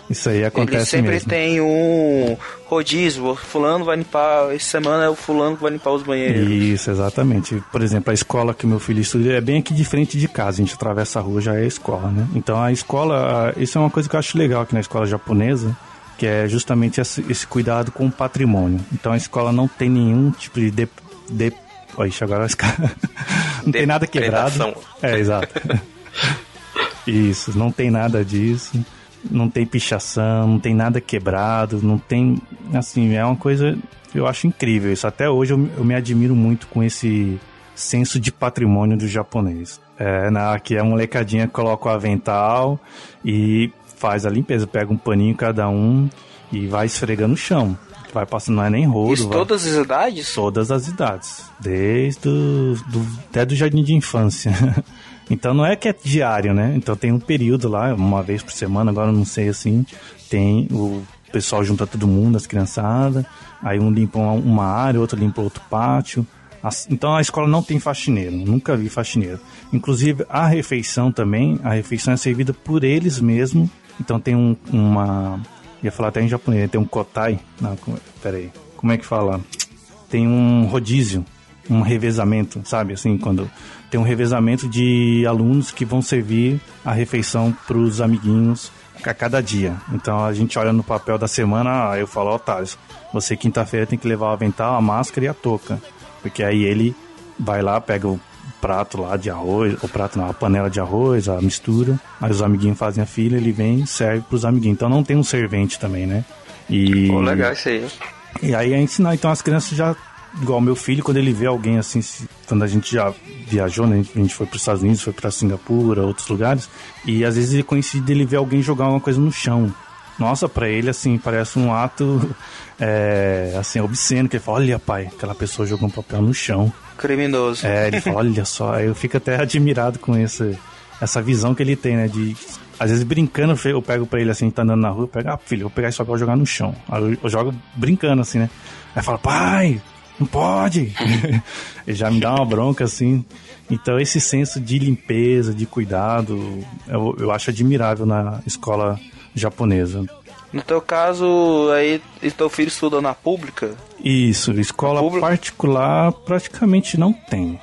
Isso aí Ele acontece sempre mesmo. tem um rodízio, o fulano vai limpar, essa semana é o fulano que vai limpar os banheiros. Isso, exatamente. Por exemplo, a escola que meu filho estuda é bem aqui de frente de casa. A gente atravessa a rua, já é a escola, né? Então a escola, isso é uma coisa que eu acho legal aqui na escola japonesa, que é justamente esse, cuidado com o patrimônio. Então a escola não tem nenhum tipo de... de, de Ixi, agora vai ficar... *laughs* não tem nada quebrado. É, exato. *laughs* Isso, não tem nada disso. Não tem pichação, não tem nada quebrado, não tem. Assim, é uma coisa. Eu acho incrível isso. Até hoje eu, eu me admiro muito com esse senso de patrimônio do japonês. É, na, que a molecadinha coloca o avental e faz a limpeza, pega um paninho cada um e vai esfregando o chão. Vai passando, não é nem rodo. Isso vai- todas as idades? todas as idades, desde o, do, até do jardim de infância. *laughs* Então não é que é diário, né? Então tem um período lá, uma vez por semana, agora não sei assim, tem o pessoal junta todo mundo, as criançadas, aí um limpa uma, área, outro limpa outro pátio. Então a escola não tem faxineiro, nunca vi faxineiro. Inclusive a refeição também, a refeição é servida por eles mesmos. Então tem um, uma. Ia falar até em japonês, tem um kotai. Não, como- peraí. Como é que fala? Tem um rodízio, um revezamento, sabe? Assim, quando tem um revezamento de alunos que vão servir a refeição para os amiguinhos a cada dia. Então a gente olha no papel da semana, eu falo, ó, Thales, você quinta-feira tem que levar o avental, a máscara e a touca. Porque aí ele vai lá, pega o prato lá de arroz, o prato não, a panela de arroz, a mistura, aí os amiguinhos fazem a fila, ele vem e serve pros amiguinhos. Então não tem um servente também, né? E, Pô, legal isso aí. e aí é ensinar, então as crianças já, igual meu filho, quando ele vê alguém assim, quando a gente já viajou, né? A gente foi para os Estados Unidos, foi para Singapura, outros lugares, e às vezes ele coincide dele ver alguém jogar alguma coisa no chão. Nossa, pra ele, assim, parece um ato, *laughs* é, assim, obsceno, que ele fala, olha pai, aquela pessoa jogou um papel no chão. Criminoso. É, ele fala, olha só, eu fico até admirado com esse, essa visão que ele tem, né? De, às vezes brincando, eu pego pra ele assim, tá andando na rua, eu pego, ah, filho, eu vou pegar esse papel e jogar no chão. Aí eu, eu jogo brincando assim, né? Aí fala, pai, não pode! *laughs* ele já me dá uma bronca assim. Então esse senso de limpeza, de cuidado, eu, eu acho admirável na escola japonesa. No teu caso, aí teu filho estuda na pública? Isso, escola Público? particular praticamente não tem.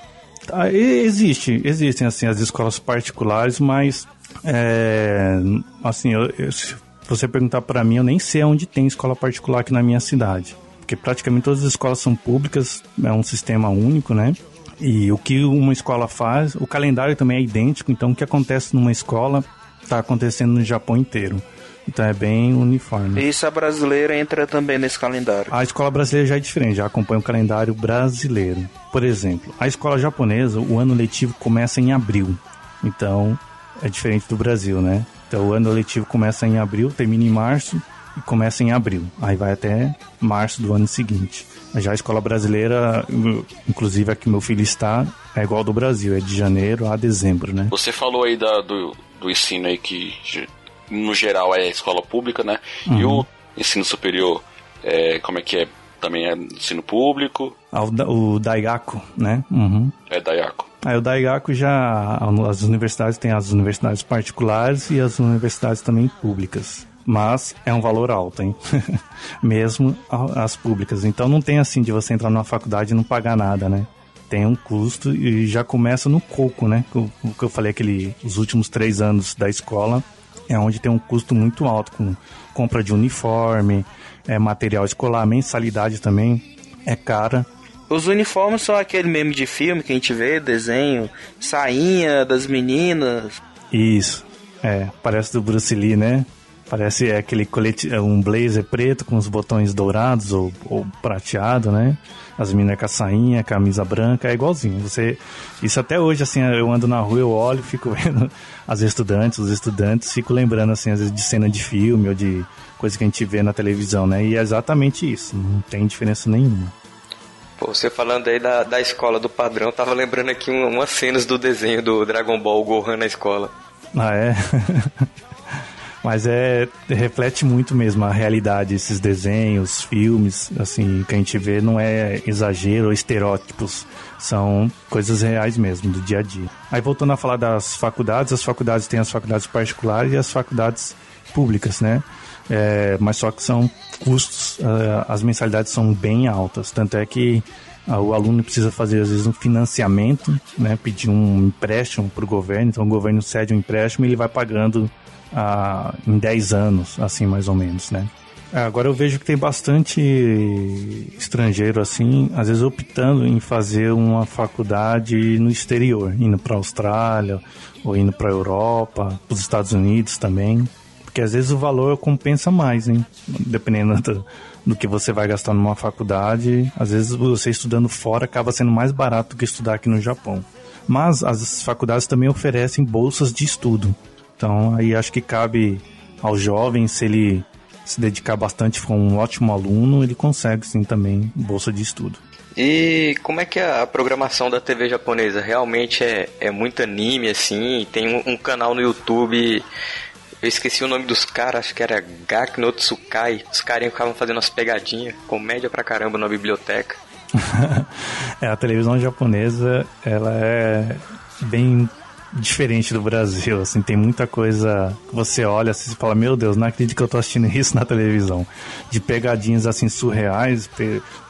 Ah, existe, existem assim as escolas particulares, mas é, assim, eu- eu- se você perguntar para mim, eu nem sei onde tem escola particular aqui na minha cidade, porque praticamente todas as escolas são públicas, é um sistema único, né? E o que uma escola faz, o calendário também é idêntico, então o que acontece numa escola está acontecendo no Japão inteiro. Então é bem uniforme. E isso a brasileira entra também nesse calendário. A escola brasileira já é diferente, já acompanha o calendário brasileiro. Por exemplo, a escola japonesa, o ano letivo começa em abril. Então, é diferente do Brasil, né? Então, o ano letivo começa em abril, termina em março e começa em abril. Aí vai até março do ano seguinte. Já a escola brasileira, inclusive aqui meu filho está, é igual ao do Brasil, é de janeiro a dezembro, né? Você falou aí da, do, do ensino aí que no geral é escola pública, né? Uhum. E o ensino superior, é, como é que é? Também é ensino público? Ah, o, o Daigaku, né? Uhum. É Daigaku. Aí o Daigaku já. As universidades têm as universidades particulares e as universidades também públicas. Mas é um valor alto, hein? *laughs* Mesmo as públicas. Então não tem assim de você entrar numa faculdade e não pagar nada, né? Tem um custo e já começa no coco, né? O que eu falei, aquele, os últimos três anos da escola é onde tem um custo muito alto com compra de uniforme, é, material escolar, mensalidade também é cara. Os uniformes são aquele meme de filme que a gente vê, desenho, sainha das meninas. Isso, é, parece do Bruce Lee, né? Parece aquele colete, é um blazer preto com os botões dourados ou, ou prateado, né? As meninas com a sainha, camisa branca, é igualzinho. Você, isso até hoje, assim, eu ando na rua, eu olho, *laughs* fico vendo as estudantes, os estudantes, fico lembrando, assim, às vezes de cena de filme ou de coisa que a gente vê na televisão, né? E é exatamente isso, não tem diferença nenhuma. Pô, você falando aí da, da escola do padrão, tava lembrando aqui umas cenas do desenho do Dragon Ball, o Gohan na escola. Ah, é? *laughs* Mas é reflete muito mesmo a realidade, esses desenhos, filmes, assim, que a gente vê não é exagero ou estereótipos, são coisas reais mesmo, do dia a dia. Aí voltando a falar das faculdades, as faculdades têm as faculdades particulares e as faculdades públicas, né? É, mas só que são custos, uh, as mensalidades são bem altas, tanto é que uh, o aluno precisa fazer às vezes um financiamento, né, pedir um empréstimo para o governo, então o governo cede um empréstimo e ele vai pagando ah, em 10 anos, assim mais ou menos, né? É, agora eu vejo que tem bastante estrangeiro assim, às vezes optando em fazer uma faculdade no exterior, indo para a Austrália ou indo para a Europa, para os Estados Unidos também, porque às vezes o valor compensa mais, hein? Dependendo do, do que você vai gastar numa faculdade, às vezes você estudando fora acaba sendo mais barato que estudar aqui no Japão. Mas as faculdades também oferecem bolsas de estudo. Então aí acho que cabe ao jovem, se ele se dedicar bastante, for um ótimo aluno, ele consegue sim também bolsa de estudo. E como é que é a programação da TV japonesa? Realmente é, é muito anime, assim? Tem um, um canal no YouTube, eu esqueci o nome dos caras, acho que era Gak no Tsukai. Os carinhos ficavam fazendo umas pegadinhas, comédia pra caramba na biblioteca. *laughs* é, a televisão japonesa, ela é bem diferente do Brasil, assim, tem muita coisa que você olha assim e fala, meu Deus, não acredito que eu tô assistindo isso na televisão. De pegadinhas assim surreais,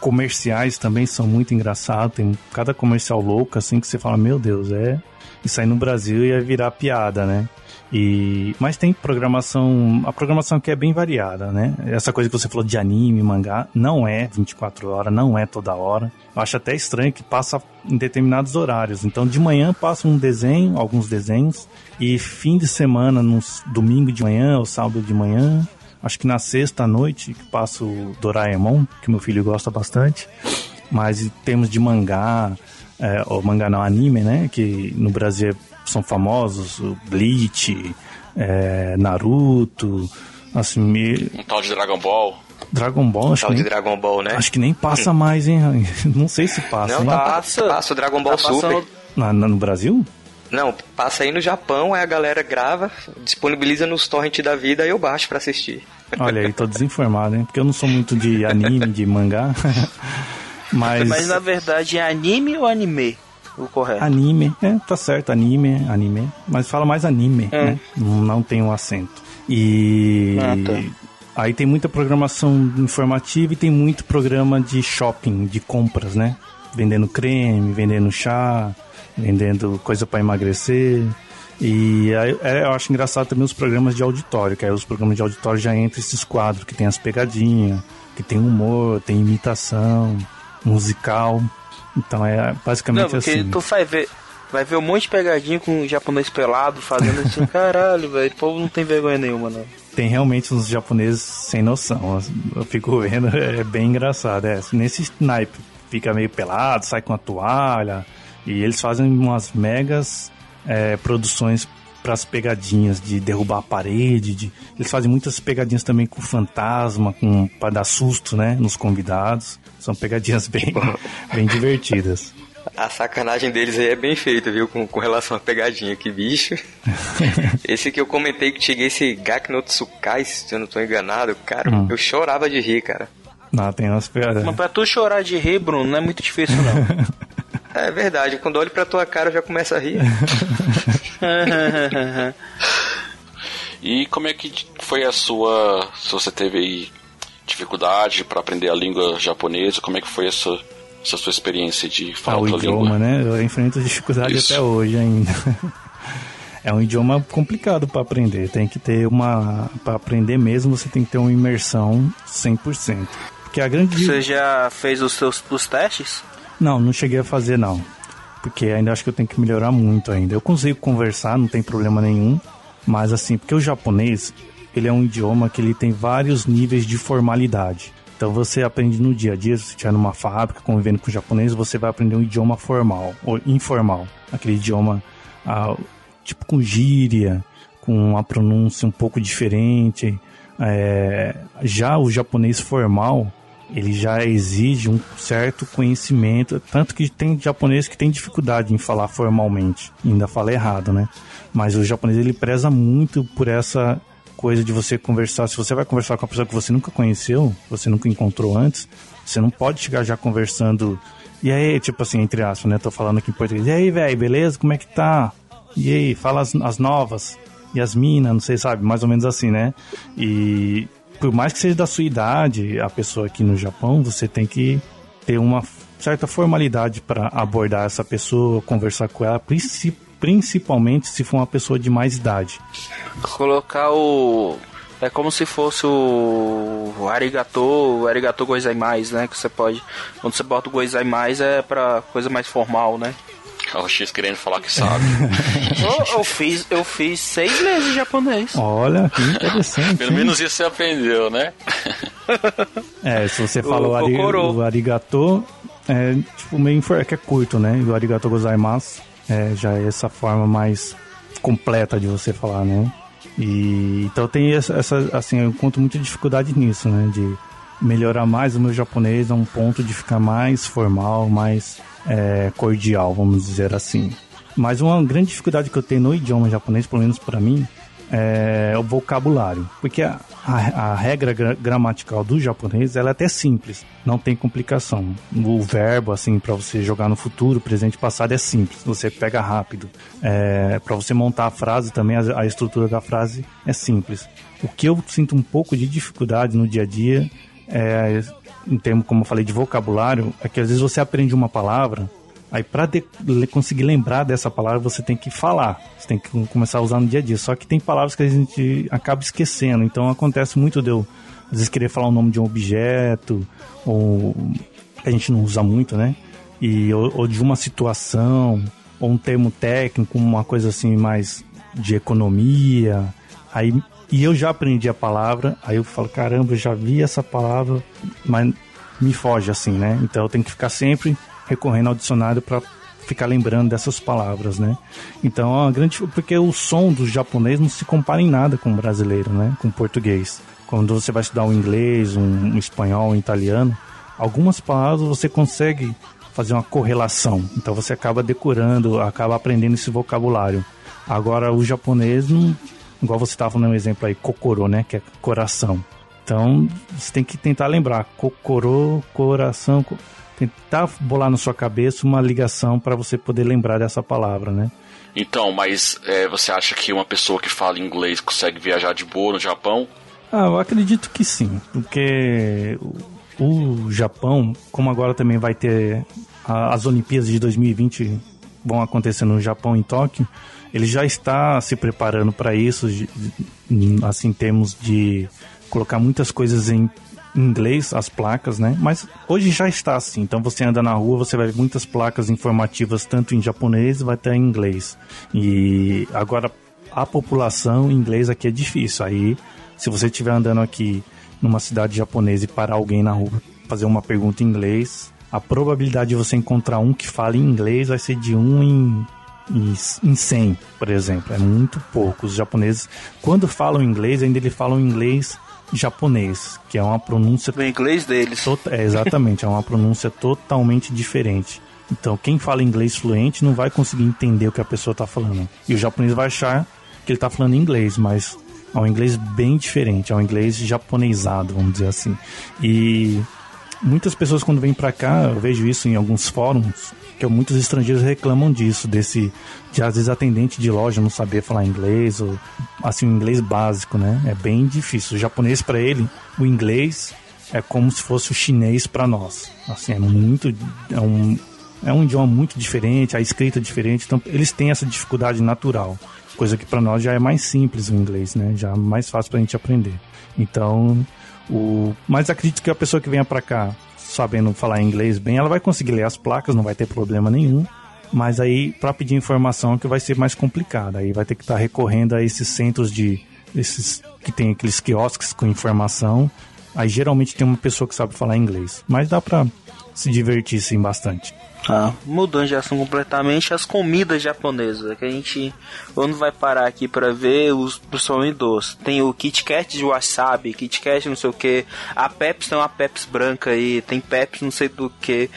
comerciais também são muito engraçados, tem cada comercial louco assim que você fala, meu Deus, é isso aí no Brasil ia virar piada, né? E, mas tem programação, a programação aqui é bem variada, né? Essa coisa que você falou de anime, mangá, não é 24 horas, não é toda hora. Eu acho até estranho que passa em determinados horários. Então de manhã passa um desenho, alguns desenhos, e fim de semana, no domingo de manhã ou sábado de manhã, acho que na sexta noite que passa o Doraemon, que meu filho gosta bastante. Mas em termos de mangá, é, ou mangá não, anime, né? Que no Brasil são famosos, o Bleach, é, Naruto, assim... Me... Um tal de Dragon Ball. Dragon Ball, acho que, nem, Dragon Ball, né? acho que nem passa mais, hein? *laughs* Não sei se passa. Não, passa, passa o Dragon Ball tá Super. Na, na, no Brasil? Não, passa aí no Japão, aí a galera grava, disponibiliza nos torrent da vida, aí eu baixo para assistir. Olha aí, tô desinformado, hein? Porque eu não sou muito de anime, de mangá. *laughs* Mas... Mas na verdade é anime ou anime? O correto. Anime, é, tá certo, anime, anime. Mas fala mais anime, é. né? Não tem um acento. E. Ah, tá. Aí tem muita programação informativa e tem muito programa de shopping, de compras, né? Vendendo creme, vendendo chá, vendendo coisa para emagrecer. E aí, é, eu acho engraçado também os programas de auditório, que aí os programas de auditório já entram esses quadros que tem as pegadinhas, que tem humor, tem imitação musical. Então é basicamente Não, porque assim. tu vai ver, Vai ver um monte de pegadinha com um japonês pelado fazendo assim, *laughs* caralho, velho. O povo não tem vergonha nenhuma, não. Tem realmente uns japoneses sem noção. Eu fico vendo, *laughs* é bem engraçado. É, nesse snipe fica meio pelado, sai com a toalha. E eles fazem umas megas é, produções para as pegadinhas de derrubar a parede. De... Eles fazem muitas pegadinhas também com fantasma, com para dar susto, né, nos convidados. São pegadinhas *laughs* bem, bem divertidas. A sacanagem deles aí é bem feita, viu? Com, com relação à pegadinha, que bicho. *laughs* esse que eu comentei que cheguei esse Gak no Tsukai, se eu não tô enganado, cara, hum. eu chorava de rir, cara. Não, tem umas piadas. Mas pra tu chorar de rir, Bruno, não é muito difícil, não. é verdade, quando olho pra tua cara eu já começo a rir. *laughs* *laughs* e como é que foi a sua. Se você teve aí dificuldade para aprender a língua japonesa, como é que foi essa, essa sua experiência de falar ah, o idioma, língua? né? Eu enfrento dificuldade Isso. até hoje ainda. *laughs* é um idioma complicado para aprender. Tem que ter uma. Para aprender mesmo, você tem que ter uma imersão 100%. Porque a grande. Você já fez os seus os testes? Não, não cheguei a fazer não. Porque ainda acho que eu tenho que melhorar muito ainda. Eu consigo conversar, não tem problema nenhum. Mas assim, porque o japonês, ele é um idioma que ele tem vários níveis de formalidade. Então você aprende no dia a dia, se estiver numa fábrica convivendo com japonês, você vai aprender um idioma formal ou informal. Aquele idioma ah, tipo com gíria, com uma pronúncia um pouco diferente. É, já o japonês formal, ele já exige um certo conhecimento, tanto que tem japonês que tem dificuldade em falar formalmente, ainda fala errado, né? Mas o japonês ele preza muito por essa coisa de você conversar, se você vai conversar com uma pessoa que você nunca conheceu, você nunca encontrou antes, você não pode chegar já conversando e aí, tipo assim, entre aspas, né? Tô falando aqui em português. E aí, velho, beleza? Como é que tá? E aí, fala as, as novas. E as minas, não sei, sabe? Mais ou menos assim, né? E por mais que seja da sua idade, a pessoa aqui no Japão, você tem que ter uma certa formalidade para abordar essa pessoa, conversar com ela, principalmente se for uma pessoa de mais idade. Colocar o é como se fosse o, o arigato, o arigato mais, né? Que você pode, quando você bota o mais é para coisa mais formal, né? *laughs* O X querendo falar que sabe. *laughs* eu, eu, fiz, eu fiz seis meses de japonês. Olha, que interessante. Pelo menos isso você aprendeu, né? *laughs* é, se você falou o, ari, o arigato, é tipo meio é que é curto, né? O arigato gozaimasu é, já é essa forma mais completa de você falar, né? E então tem essa, essa assim, eu encontro muita dificuldade nisso, né? De melhorar mais o meu japonês a um ponto de ficar mais formal, mais é, cordial, vamos dizer assim. Mas uma grande dificuldade que eu tenho no idioma japonês, pelo menos para mim, é o vocabulário. Porque a, a, a regra gra gramatical do japonês ela é até simples, não tem complicação. O verbo, assim, para você jogar no futuro, presente passado é simples, você pega rápido. É, para você montar a frase também, a, a estrutura da frase é simples. O que eu sinto um pouco de dificuldade no dia a dia é em termos, como eu falei, de vocabulário, é que às vezes você aprende uma palavra, aí para conseguir lembrar dessa palavra você tem que falar, você tem que começar a usar no dia a dia. Só que tem palavras que a gente acaba esquecendo, então acontece muito de eu às vezes querer falar o nome de um objeto, ou que a gente não usa muito, né? E, ou, ou de uma situação, ou um termo técnico, uma coisa assim mais de economia. Aí e eu já aprendi a palavra, aí eu falo, caramba, eu já vi essa palavra, mas me foge assim, né? Então eu tenho que ficar sempre recorrendo ao dicionário para ficar lembrando dessas palavras, né? Então é uma grande porque o som do japonês não se compara em nada com o brasileiro, né? Com o português. Quando você vai estudar um inglês, um, um espanhol, um italiano, algumas palavras você consegue fazer uma correlação. Então você acaba decorando, acaba aprendendo esse vocabulário. Agora o japonês não igual você estava um exemplo aí, Kokoro, né? Que é coração. Então, você tem que tentar lembrar. Kokoro, coração. Tentar bolar na sua cabeça uma ligação para você poder lembrar dessa palavra, né? Então, mas é, você acha que uma pessoa que fala inglês consegue viajar de boa no Japão? Ah, eu acredito que sim. Porque o, o Japão, como agora também vai ter a, as Olimpíadas de 2020 vão acontecer no Japão, em Tóquio, ele já está se preparando para isso, assim, termos de colocar muitas coisas em inglês as placas, né? Mas hoje já está assim. Então você anda na rua, você vai ver muitas placas informativas tanto em japonês, vai até em inglês. E agora a população em inglês aqui é difícil. Aí, se você estiver andando aqui numa cidade japonesa e parar alguém na rua fazer uma pergunta em inglês, a probabilidade de você encontrar um que fale inglês vai ser de um em em 100, por exemplo. É muito pouco. Os japoneses, quando falam inglês, ainda eles falam inglês japonês, que é uma pronúncia. O inglês deles. É, exatamente, é uma pronúncia totalmente diferente. Então, quem fala inglês fluente não vai conseguir entender o que a pessoa está falando. E o japonês vai achar que ele está falando inglês, mas é um inglês bem diferente, é um inglês japonesado, vamos dizer assim. E muitas pessoas quando vêm para cá, eu vejo isso em alguns fóruns, que muitos estrangeiros reclamam disso, desse de às vezes atendente de loja não saber falar inglês ou assim, um inglês básico, né? É bem difícil. O japonês para ele, o inglês é como se fosse o chinês para nós. Assim, é muito é um é um idioma muito diferente, a escrita é diferente, então eles têm essa dificuldade natural, coisa que para nós já é mais simples o inglês, né? Já é mais fácil para a gente aprender. Então, o mas acredito que a pessoa que venha para cá sabendo falar inglês bem, ela vai conseguir ler as placas, não vai ter problema nenhum. Mas aí, para pedir informação, que vai ser mais complicado. Aí vai ter que estar tá recorrendo a esses centros de. esses que tem aqueles quiosques com informação. Aí geralmente tem uma pessoa que sabe falar inglês. Mas dá pra se divertir sim bastante. Ah, mudando de assunto completamente, as comidas japonesas, é que a gente quando vai parar aqui para ver os principalmente doce. Tem o Kit Kat de wasabi, Kit Kat não sei o que, a Pepsi tem uma Pepsi branca aí, tem Pepsi não sei do que.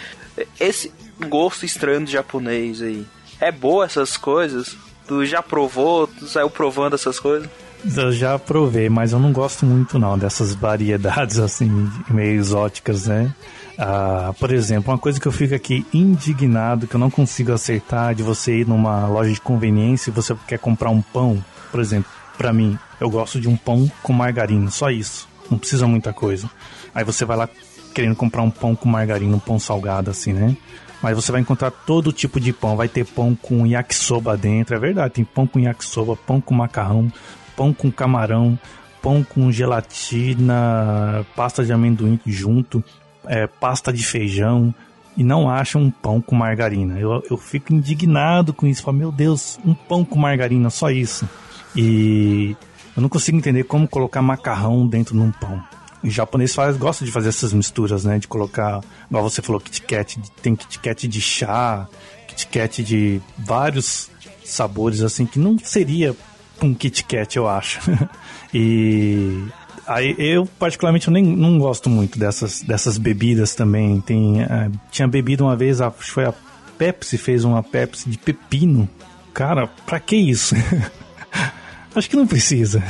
Esse gosto estranho do japonês aí. É boa essas coisas? Tu já provou? Tu saiu provando essas coisas? Eu já provei, mas eu não gosto muito não dessas variedades *laughs* assim meio exóticas, né? Ah, por exemplo, uma coisa que eu fico aqui indignado, que eu não consigo acertar, de você ir numa loja de conveniência e você quer comprar um pão, por exemplo, para mim, eu gosto de um pão com margarina, só isso. Não precisa muita coisa. Aí você vai lá querendo comprar um pão com margarina, um pão salgado assim, né? Mas você vai encontrar todo tipo de pão. Vai ter pão com yakisoba dentro, é verdade. Tem pão com yakisoba, pão com macarrão, pão com camarão, pão com gelatina, pasta de amendoim junto é, pasta de feijão e não acham um pão com margarina. Eu, eu fico indignado com isso. Falo, meu Deus, um pão com margarina, só isso. E eu não consigo entender como colocar macarrão dentro de um pão. O japonês faz, gosta de fazer essas misturas, né? De colocar, igual você falou, Kit Kat, tem Kit Kat de chá, Kit Kat de vários sabores, assim, que não seria um Kit Kat, eu acho. *laughs* e Aí eu, particularmente, eu nem não gosto muito dessas, dessas bebidas também. Tem, uh, tinha bebido uma vez, que foi a Pepsi, fez uma Pepsi de pepino. Cara, pra que isso? *laughs* acho que não precisa.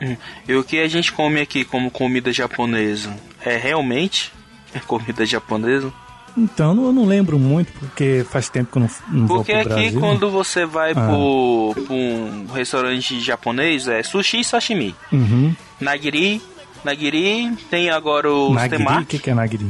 Hum. E o que a gente come aqui como comida japonesa? É realmente é *laughs* comida japonesa? Então, eu não lembro muito, porque faz tempo que eu não, não porque vou pro aqui, Brasil. quando você vai ah. pro, pro um restaurante japonês, é sushi e sashimi. Uhum. Nagiri, nagiri, tem agora o nagiri, temaki. O que, que é nagiri?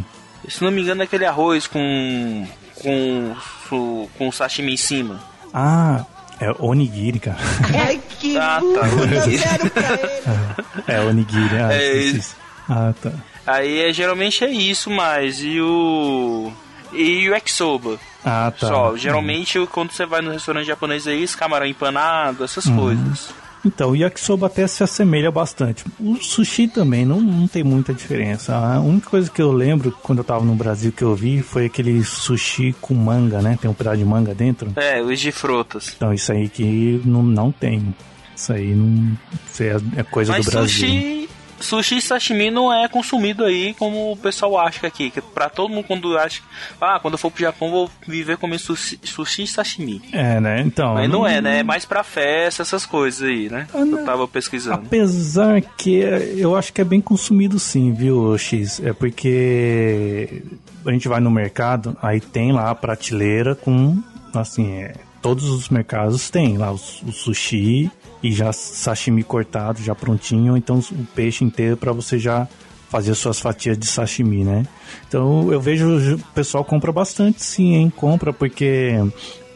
Se não me engano, é aquele arroz com, com, com sashimi em cima. Ah, é onigiri, cara. Ai, *laughs* que Ah, tá, onigiri. zero pra ele. *laughs* É onigiri. Ah, É isso. Ah, tá. Aí é, geralmente é isso, mas e o. E o yakisoba. Ah, tá. Só, geralmente quando você vai no restaurante japonês aí, esse camarão empanado, essas Uhum. coisas. Então, o yakisoba até se assemelha bastante. O sushi também não, não tem muita diferença. A única coisa que eu lembro quando eu tava no Brasil que eu vi foi aquele sushi com manga, né? Tem um pedaço de manga dentro. É, os de frutas. Então, isso aí que não, não tem. Isso aí não. Isso aí é é coisa Mas do Brasil. sushi. Sushi e sashimi não é consumido aí como o pessoal acha que aqui. Que pra todo mundo quando acha. Ah, quando eu for pro Japão vou viver comendo sushi, sushi e sashimi. É, né? Então. Mas não é, né? É mais pra festa, essas coisas aí, né? Ah, não. Eu tava pesquisando. Apesar que eu acho que é bem consumido sim, viu, X? É porque a gente vai no mercado, aí tem lá a prateleira com, assim, é, todos os mercados tem lá o, o sushi e já sashimi cortado, já prontinho, então o peixe inteiro para você já fazer suas fatias de sashimi, né? Então eu vejo o pessoal compra bastante sim, hein? Compra porque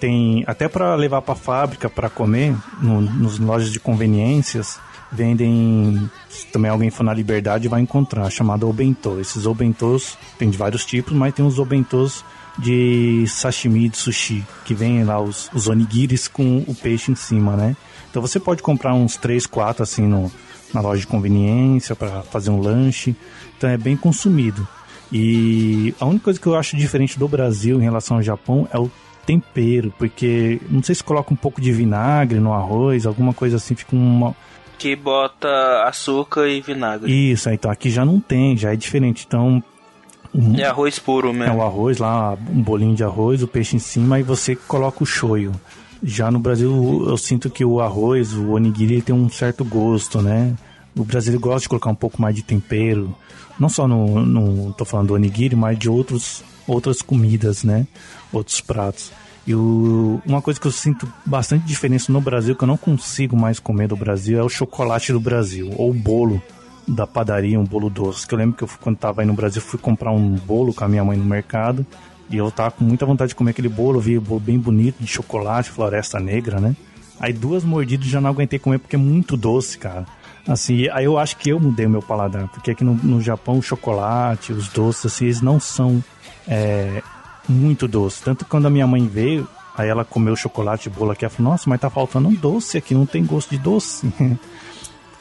tem até para levar para fábrica para comer no, nos lojas de conveniências vendem. Também alguém for na Liberdade vai encontrar, chamado Obento. Esses Obentos tem de vários tipos, mas tem os Obentos de sashimi, de sushi, que vem lá os, os onigiris com o peixe em cima, né? Então você pode comprar uns 3, 4 assim no, na loja de conveniência para fazer um lanche. Então é bem consumido. E a única coisa que eu acho diferente do Brasil em relação ao Japão é o tempero, porque não sei se coloca um pouco de vinagre no arroz, alguma coisa assim, fica uma. Que bota açúcar e vinagre. Isso, então aqui já não tem, já é diferente. Então. Um, é arroz puro é mesmo. o arroz lá, um bolinho de arroz, o peixe em cima e você coloca o shoyu. Já no Brasil eu sinto que o arroz, o onigiri, ele tem um certo gosto, né? O brasileiro gosta de colocar um pouco mais de tempero. Não só no, no tô falando do onigiri, mas de outros, outras comidas, né? Outros pratos. E o, uma coisa que eu sinto bastante diferença no Brasil, que eu não consigo mais comer do Brasil, é o chocolate do Brasil, ou o bolo da padaria, um bolo doce. Que eu lembro que eu, quando tava aí no Brasil, fui comprar um bolo com a minha mãe no mercado. E eu tava com muita vontade de comer aquele bolo, vi bolo bem bonito, de chocolate, floresta negra, né? Aí duas mordidas já não aguentei comer porque é muito doce, cara. Assim, aí eu acho que eu mudei o meu paladar, porque aqui no, no Japão o chocolate, os doces, assim, eles não são é, muito doces. Tanto que quando a minha mãe veio, aí ela comeu chocolate e bolo aqui, ela falou, nossa, mas tá faltando um doce aqui, não tem gosto de doce. *laughs*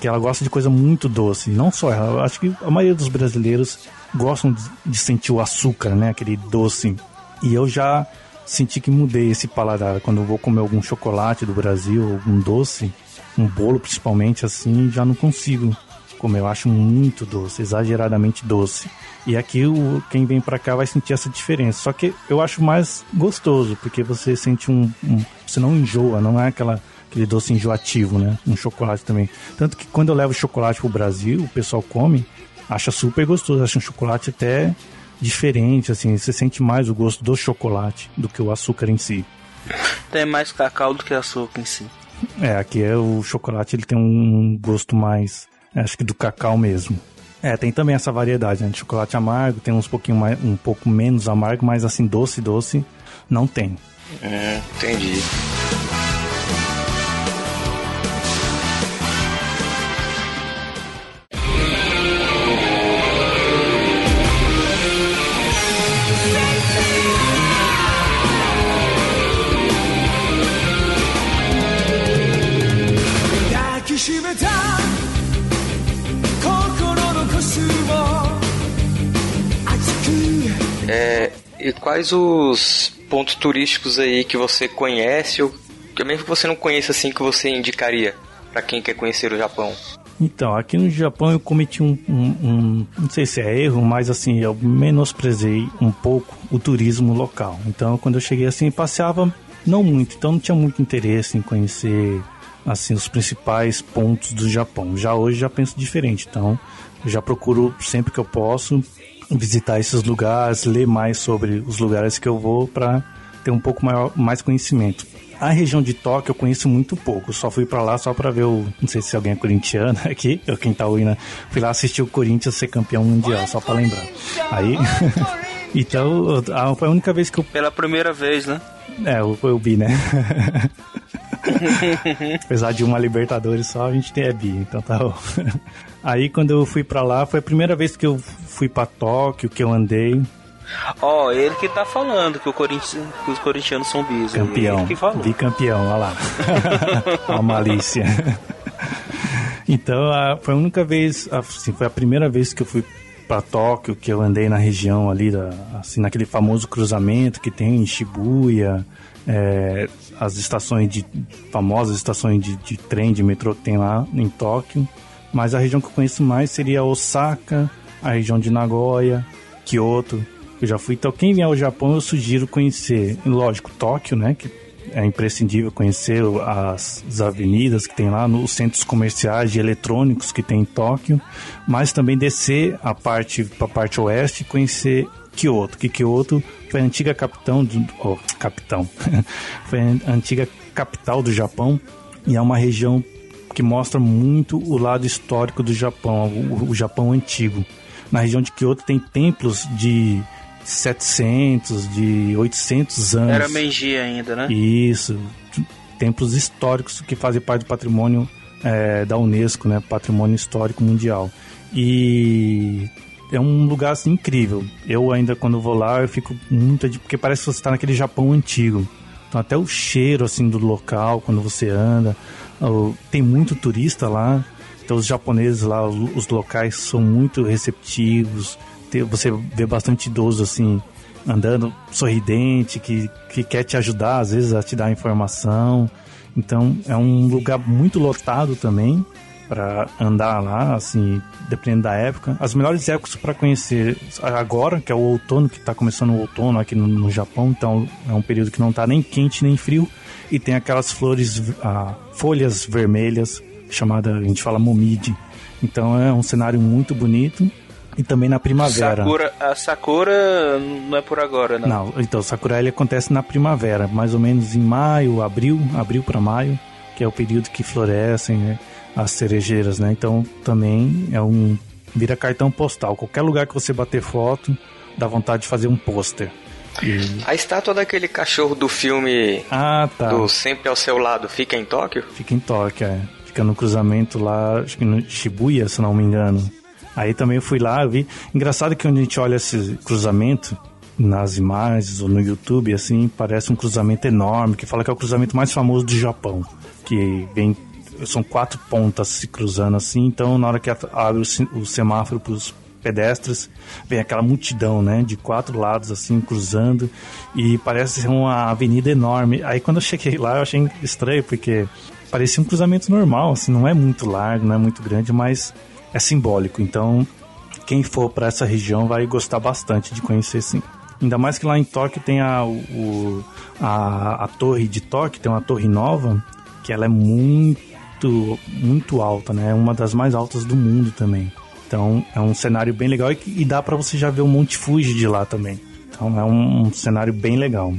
porque ela gosta de coisa muito doce. Não só ela, acho que a maioria dos brasileiros gostam de sentir o açúcar, né? Aquele doce. E eu já senti que mudei esse paladar. Quando eu vou comer algum chocolate do Brasil, algum doce, um bolo principalmente assim, já não consigo comer. Eu acho muito doce, exageradamente doce. E aqui o, quem vem para cá vai sentir essa diferença. Só que eu acho mais gostoso, porque você sente um, um você não enjoa, não é aquela aquele doce enjoativo, né? Um chocolate também. Tanto que quando eu levo chocolate pro Brasil, o pessoal come, acha super gostoso, acha um chocolate até diferente, assim, você sente mais o gosto do chocolate do que o açúcar em si. Tem mais cacau do que açúcar em si. É, aqui é o chocolate, ele tem um gosto mais, acho que do cacau mesmo. É, tem também essa variedade, né? De chocolate amargo, tem uns pouquinho mais, um pouco menos amargo, mas assim, doce, doce, não tem. Hum, entendi. Quais os pontos turísticos aí que você conhece ou que mesmo que você não conheça assim que você indicaria para quem quer conhecer o Japão? Então, aqui no Japão eu cometi um, um, um, não sei se é erro, mas assim, eu menosprezei um pouco o turismo local. Então, quando eu cheguei assim, passeava não muito, então não tinha muito interesse em conhecer assim os principais pontos do Japão. Já hoje já penso diferente, então já procuro sempre que eu posso visitar esses lugares, ler mais sobre os lugares que eu vou para ter um pouco maior, mais conhecimento. A região de Tóquio eu conheço muito pouco, só fui para lá só para ver o, não sei se alguém é corintiano *laughs* aqui, ou quem tá ouvindo, fui lá assistir o Corinthians ser campeão mundial, só para lembrar. Aí, *laughs* então, foi a única vez que eu Pela primeira vez, né? é, eu, eu bi, né? *laughs* Apesar de uma Libertadores só, a gente tem é bi, então tá bom. Aí quando eu fui pra lá, foi a primeira vez que eu fui pra Tóquio, que eu andei. Ó, ele que tá falando que, o Corinthians, que os corintianos são bis. Campeão. Ele que falou. Bicampeão, olha lá. *laughs* a malícia. Então, a- foi a única vez, assim, foi a primeira vez que eu fui pra Tóquio, que eu andei na região ali, da, assim, naquele famoso cruzamento que tem em Shibuya, é, as estações de, famosas estações de, de trem, de metrô que tem lá em Tóquio. Mas a região que eu conheço mais seria Osaka, a região de Nagoya, Kyoto, eu já fui. Então, quem vier ao Japão, eu sugiro conhecer, lógico, Tóquio, né? Que é imprescindível conhecer as, as avenidas que tem lá, nos centros comerciais de eletrônicos que tem em Tóquio, mas também descer a parte para a parte oeste e conhecer Kyoto, que Kyoto foi a antiga capitão do, oh, capitão, *laughs* foi a antiga capital do Japão e é uma região que mostra muito o lado histórico do Japão, o, o Japão antigo. Na região de Kyoto tem templos de 700, de 800 anos. Era Meiji ainda, né? Isso. Templos históricos que fazem parte do patrimônio é, da Unesco, né, Patrimônio Histórico Mundial. E é um lugar assim, incrível. Eu ainda quando vou lá, eu fico muito porque parece que você está naquele Japão antigo. Então até o cheiro assim do local quando você anda, tem muito turista lá. Então os japoneses lá, os locais são muito receptivos. Você vê bastante idoso assim andando sorridente, que, que quer te ajudar às vezes a te dar informação. Então é um lugar muito lotado também para andar lá, assim, dependendo da época. As melhores épocas para conhecer agora, que é o outono, que está começando o outono aqui no, no, Japão, então é um período que não está nem quente nem frio e tem aquelas flores, ah, folhas vermelhas, chamada, a gente fala momide. Então é um cenário muito bonito e também na primavera. Sakura, a Sakura não é por agora, não. Não, então Sakura ele acontece na primavera, mais ou menos em maio, abril, abril para maio, que é o período que florescem, né? as cerejeiras, né? Então também é um vira cartão postal. Qualquer lugar que você bater foto, dá vontade de fazer um pôster. E... A estátua daquele cachorro do filme ah, tá. do Sempre ao Seu Lado fica em Tóquio? Fica em Tóquio, é. Fica no cruzamento lá, acho que no Shibuya, se não me engano. Aí também eu fui lá, vi. Engraçado que quando a gente olha esse cruzamento nas imagens ou no YouTube, assim, parece um cruzamento enorme, que fala que é o cruzamento mais famoso do Japão. Que vem são quatro pontas se cruzando assim, então na hora que abre o semáforo para os pedestres, vem aquela multidão, né, de quatro lados assim cruzando e parece ser uma avenida enorme. Aí quando eu cheguei lá, eu achei estranho porque parecia um cruzamento normal, assim, não é muito largo, não é muito grande, mas é simbólico. Então, quem for para essa região vai gostar bastante de conhecer sim. Ainda mais que lá em Tóquio tem a, o, a, a torre de Tóquio, tem uma torre nova, que ela é muito muito, alta, né? É uma das mais altas do mundo também. Então é um cenário bem legal e, e dá para você já ver o Monte Fuji de lá também. Então é um, um cenário bem legal.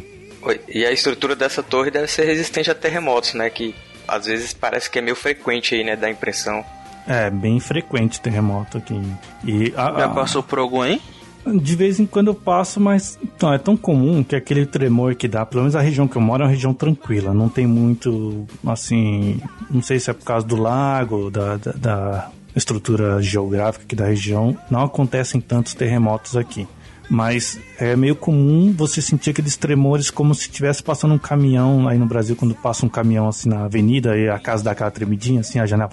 E a estrutura dessa torre deve ser resistente a terremotos, né? Que às vezes parece que é meio frequente aí, né? Da impressão. É, bem frequente terremoto aqui. E a, a... Já passou por algum aí? De vez em quando eu passo, mas então, é tão comum que aquele tremor que dá, pelo menos a região que eu moro é uma região tranquila, não tem muito, assim, não sei se é por causa do lago, da, da, da estrutura geográfica aqui da região, não acontecem tantos terremotos aqui. Mas é meio comum você sentir aqueles tremores como se estivesse passando um caminhão aí no Brasil, quando passa um caminhão assim na avenida e a casa dá aquela tremidinha, assim, a janela.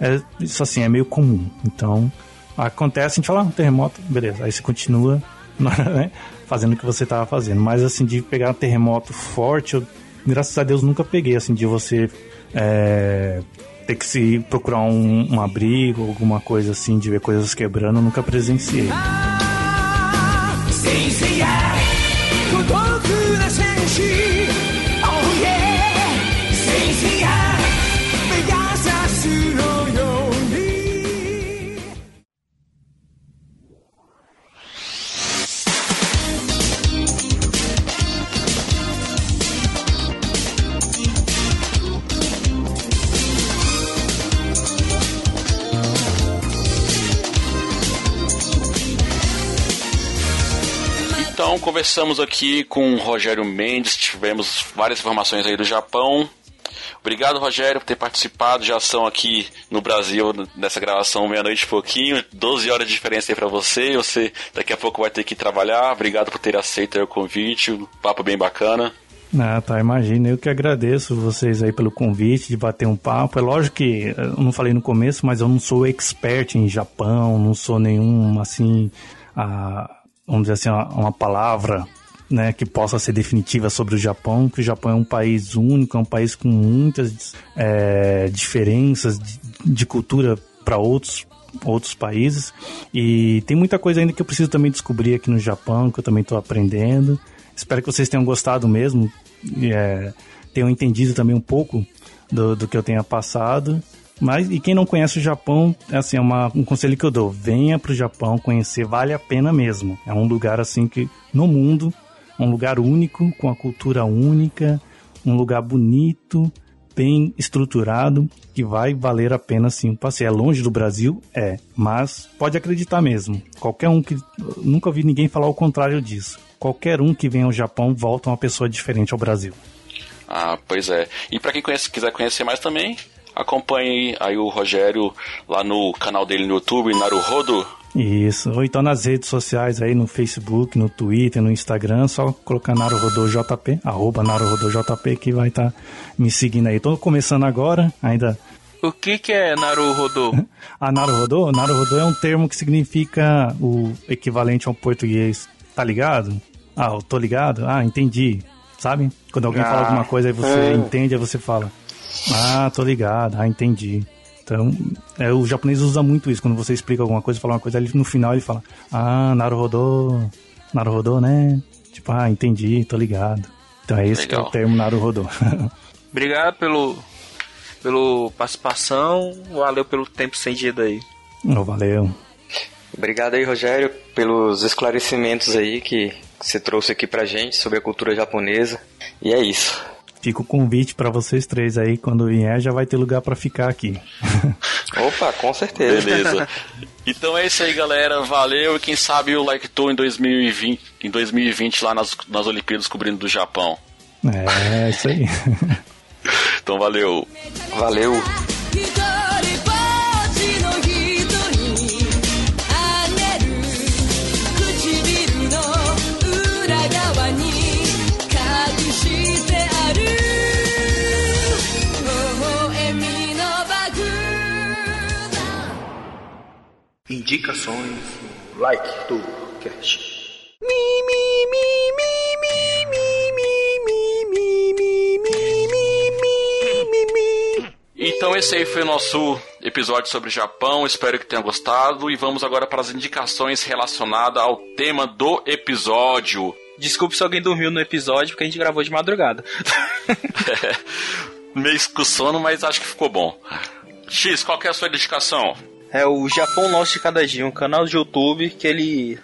É, isso assim, é meio comum. Então, Acontece, a gente fala, ah, um terremoto, beleza. Aí você continua *laughs* né, fazendo o que você estava fazendo. Mas assim, de pegar um terremoto forte, eu, graças a Deus nunca peguei, assim, de você é, ter que se procurar um, um abrigo, alguma coisa assim, de ver coisas quebrando, eu nunca presenciei. Ah, sim, sim, é. Conversamos aqui com o Rogério Mendes, tivemos várias informações aí do Japão. Obrigado, Rogério, por ter participado. Já são aqui no Brasil nessa gravação meia-noite e pouquinho. 12 horas de diferença aí pra você. Você daqui a pouco vai ter que trabalhar. Obrigado por ter aceito o convite. Um papo bem bacana. Ah, tá, imagina. Eu que agradeço vocês aí pelo convite de bater um papo. É lógico que eu não falei no começo, mas eu não sou expert em Japão, não sou nenhum, assim, a vamos dizer assim, uma, uma palavra né, que possa ser definitiva sobre o Japão, que o Japão é um país único, é um país com muitas é, diferenças de, de cultura para outros outros países. E tem muita coisa ainda que eu preciso também descobrir aqui no Japão, que eu também estou aprendendo. Espero que vocês tenham gostado mesmo, é, tenham entendido também um pouco do, do que eu tenha passado mas e quem não conhece o Japão, é assim, é uma, um conselho que eu dou: venha para o Japão conhecer, vale a pena mesmo. É um lugar assim que no mundo, um lugar único, com a cultura única, um lugar bonito, bem estruturado, que vai valer a pena sim um passeio. É longe do Brasil? É, mas pode acreditar mesmo. Qualquer um que. Nunca ouvi ninguém falar o contrário disso. Qualquer um que vem ao Japão volta uma pessoa diferente ao Brasil. Ah, pois é. E para quem conhece, quiser conhecer mais também, acompanhe aí o Rogério lá no canal dele no YouTube, Naruhodo. Isso, ou então nas redes sociais aí, no Facebook, no Twitter, no Instagram, só colocar NaruhodoJP, arroba NaruhodoJP, que vai estar tá me seguindo aí. Tô começando agora, ainda... O que que é Naruhodo? *laughs* a Naruhodo? Naruhodo é um termo que significa o equivalente ao português, tá ligado? Ah, eu tô ligado? Ah, entendi. Sabe? Quando alguém ah, fala alguma coisa e você é. entende, aí você fala, ah, tô ligado, ah, entendi. Então, é, o japonês usa muito isso. Quando você explica alguma coisa, fala uma coisa, ele, no final ele fala, ah, Naruhodo, Naruhodo, né? Tipo, ah, entendi, tô ligado. Então é esse que é o termo Naruhodo. *laughs* Obrigado pelo, pelo participação, valeu pelo tempo estendido aí. Oh, valeu. Obrigado aí, Rogério, pelos esclarecimentos aí que você trouxe aqui pra gente sobre a cultura japonesa. E é isso. Fica o convite para vocês três aí, quando vier já vai ter lugar para ficar aqui. *laughs* Opa, com certeza. Beleza. *laughs* Então é isso aí, galera. Valeu e quem sabe o Like Tour em 2020, em 2020 lá nas, nas Olimpíadas cobrindo do Japão. É, isso aí. *laughs* então valeu. Valeu. Indicações no like do cast. Então esse aí foi o nosso episódio sobre o Japão, espero que tenha gostado e vamos agora para as indicações relacionadas ao tema do episódio. Desculpe se alguém dormiu no episódio porque a gente gravou de madrugada. é, meio com sono, mas acho que ficou bom. X, qual é a sua dedicação? É o Japão Nosso de Cada Dia, um canal de YouTube que ele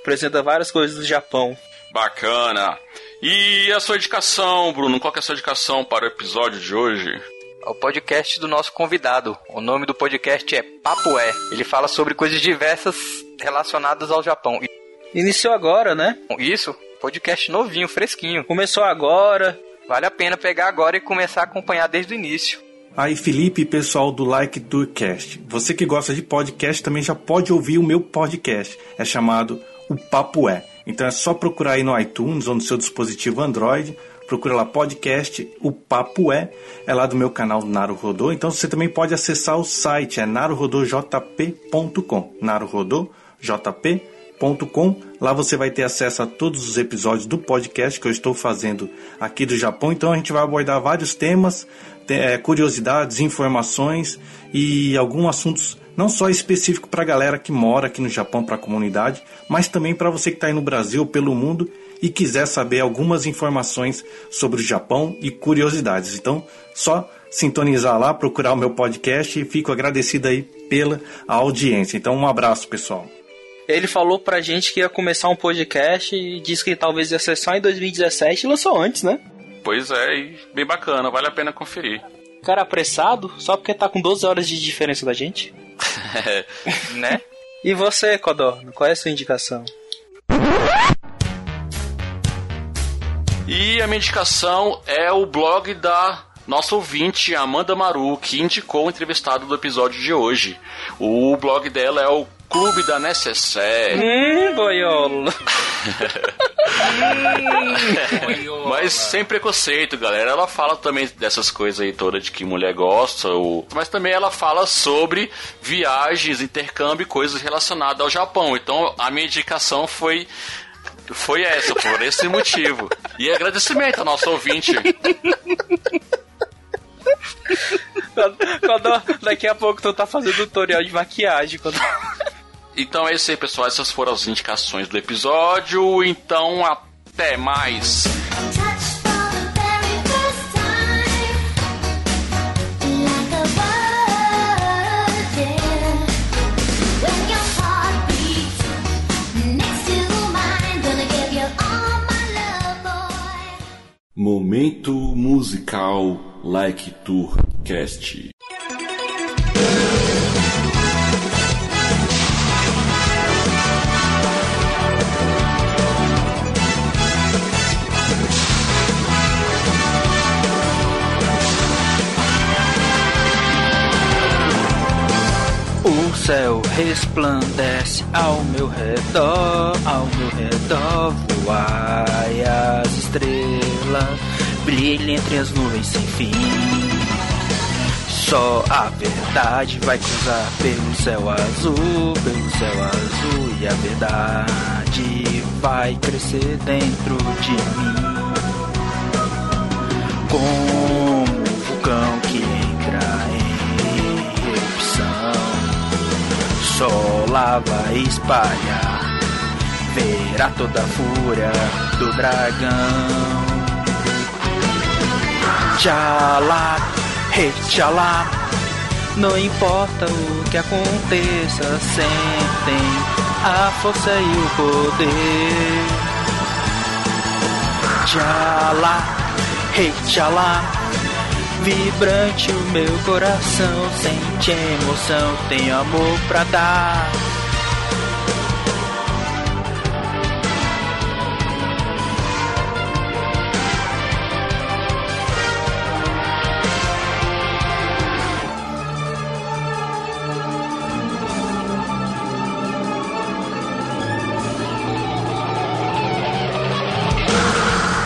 apresenta várias coisas do Japão. Bacana. E a sua indicação, Bruno? Qual é a sua indicação para o episódio de hoje? o podcast do nosso convidado. O nome do podcast é Papo É. Ele fala sobre coisas diversas relacionadas ao Japão. Iniciou agora, né? Isso, podcast novinho, fresquinho. Começou agora. Vale a pena pegar agora e começar a acompanhar desde o início. Aí, Felipe pessoal do Like Tourcast. Você que gosta de podcast também já pode ouvir o meu podcast. É chamado O Papo É. Então é só procurar aí no iTunes ou no seu dispositivo Android. Procura lá podcast O Papo É. É lá do meu canal Naruhodô. Então você também pode acessar o site, é naruhodojp.com. naruhodojp.com. Lá você vai ter acesso a todos os episódios do podcast que eu estou fazendo aqui do Japão. Então a gente vai abordar vários temas é, curiosidades, informações e alguns assuntos não só específico para a galera que mora aqui no Japão, para a comunidade, mas também para você que está aí no Brasil, pelo mundo e quiser saber algumas informações sobre o Japão e curiosidades. Então, só sintonizar lá, procurar o meu podcast e fico agradecido aí pela audiência. Então, um abraço, pessoal. Ele falou pra gente que ia começar um podcast e disse que talvez ia ser só em 2017 e lançou antes, né? Pois é, e bem bacana, vale a pena conferir. Cara apressado, só porque tá com 12 horas de diferença da gente? *laughs* né? *laughs* E você, Codorno, qual é a sua indicação? E a minha indicação é o blog da nossa ouvinte, Amanda Maru, que indicou o entrevistado do episódio de hoje. O blog dela é o Clube da Necessaire. Hum, boiolo. *laughs* mas sem preconceito, galera. Ela fala também dessas coisas aí todas de que mulher gosta, ou... mas também ela fala sobre viagens, intercâmbio coisas relacionadas ao Japão. Então a minha indicação foi foi essa, por esse motivo. E agradecimento ao nosso ouvinte. Quando, daqui a pouco tu tá fazendo tutorial de maquiagem. Quando... Então é isso aí, pessoal. Essas foram as indicações do episódio. Então, até mais. Momento musical Like Tour Cast. Céu resplandece ao meu redor, ao meu redor voai as estrelas, brilhem entre as nuvens sem fim. Só a verdade vai cruzar pelo céu azul, pelo céu azul e a verdade vai crescer dentro de mim. Como um vulcão que só lava espalhar, verá toda a fúria do dragão. Tchalá, Hey, tchalá, não importa o que aconteça, sentem a força e o poder. Tchalá, hey, tchalá, vibrante o meu coração, sente emoção, tem amor pra dar.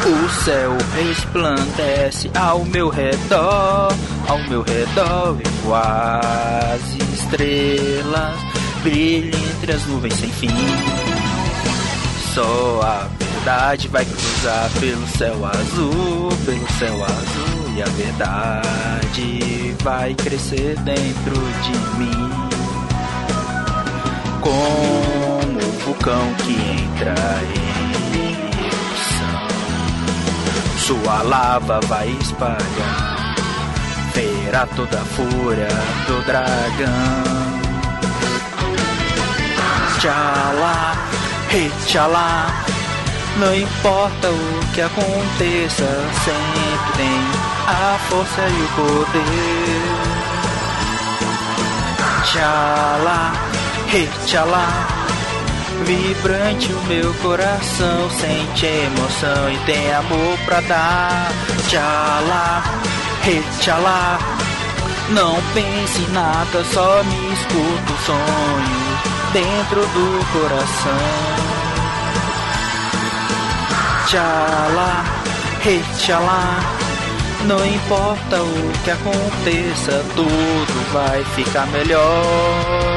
O céu resplandece ao meu redor, ao meu redor vivo as estrelas, brilham entre as nuvens sem fim. Só a verdade vai cruzar pelo céu azul, pelo céu azul, e a verdade vai crescer dentro de mim. Como o vulcão que entra em Sua lava vai espalhar, verá toda a fúria do dragão. Tchalá, hey, tchalá, não importa o que aconteça, sempre tem a força e o poder. Tchalá, hey, tchalá. Vibrante o meu coração, sente emoção e tem amor pra dar. Tchalá, hey, tchalá. Não pense em nada, só me escuta o sonho dentro do coração. Tchalá, hey, tchalá. Não importa o que aconteça, tudo vai ficar melhor.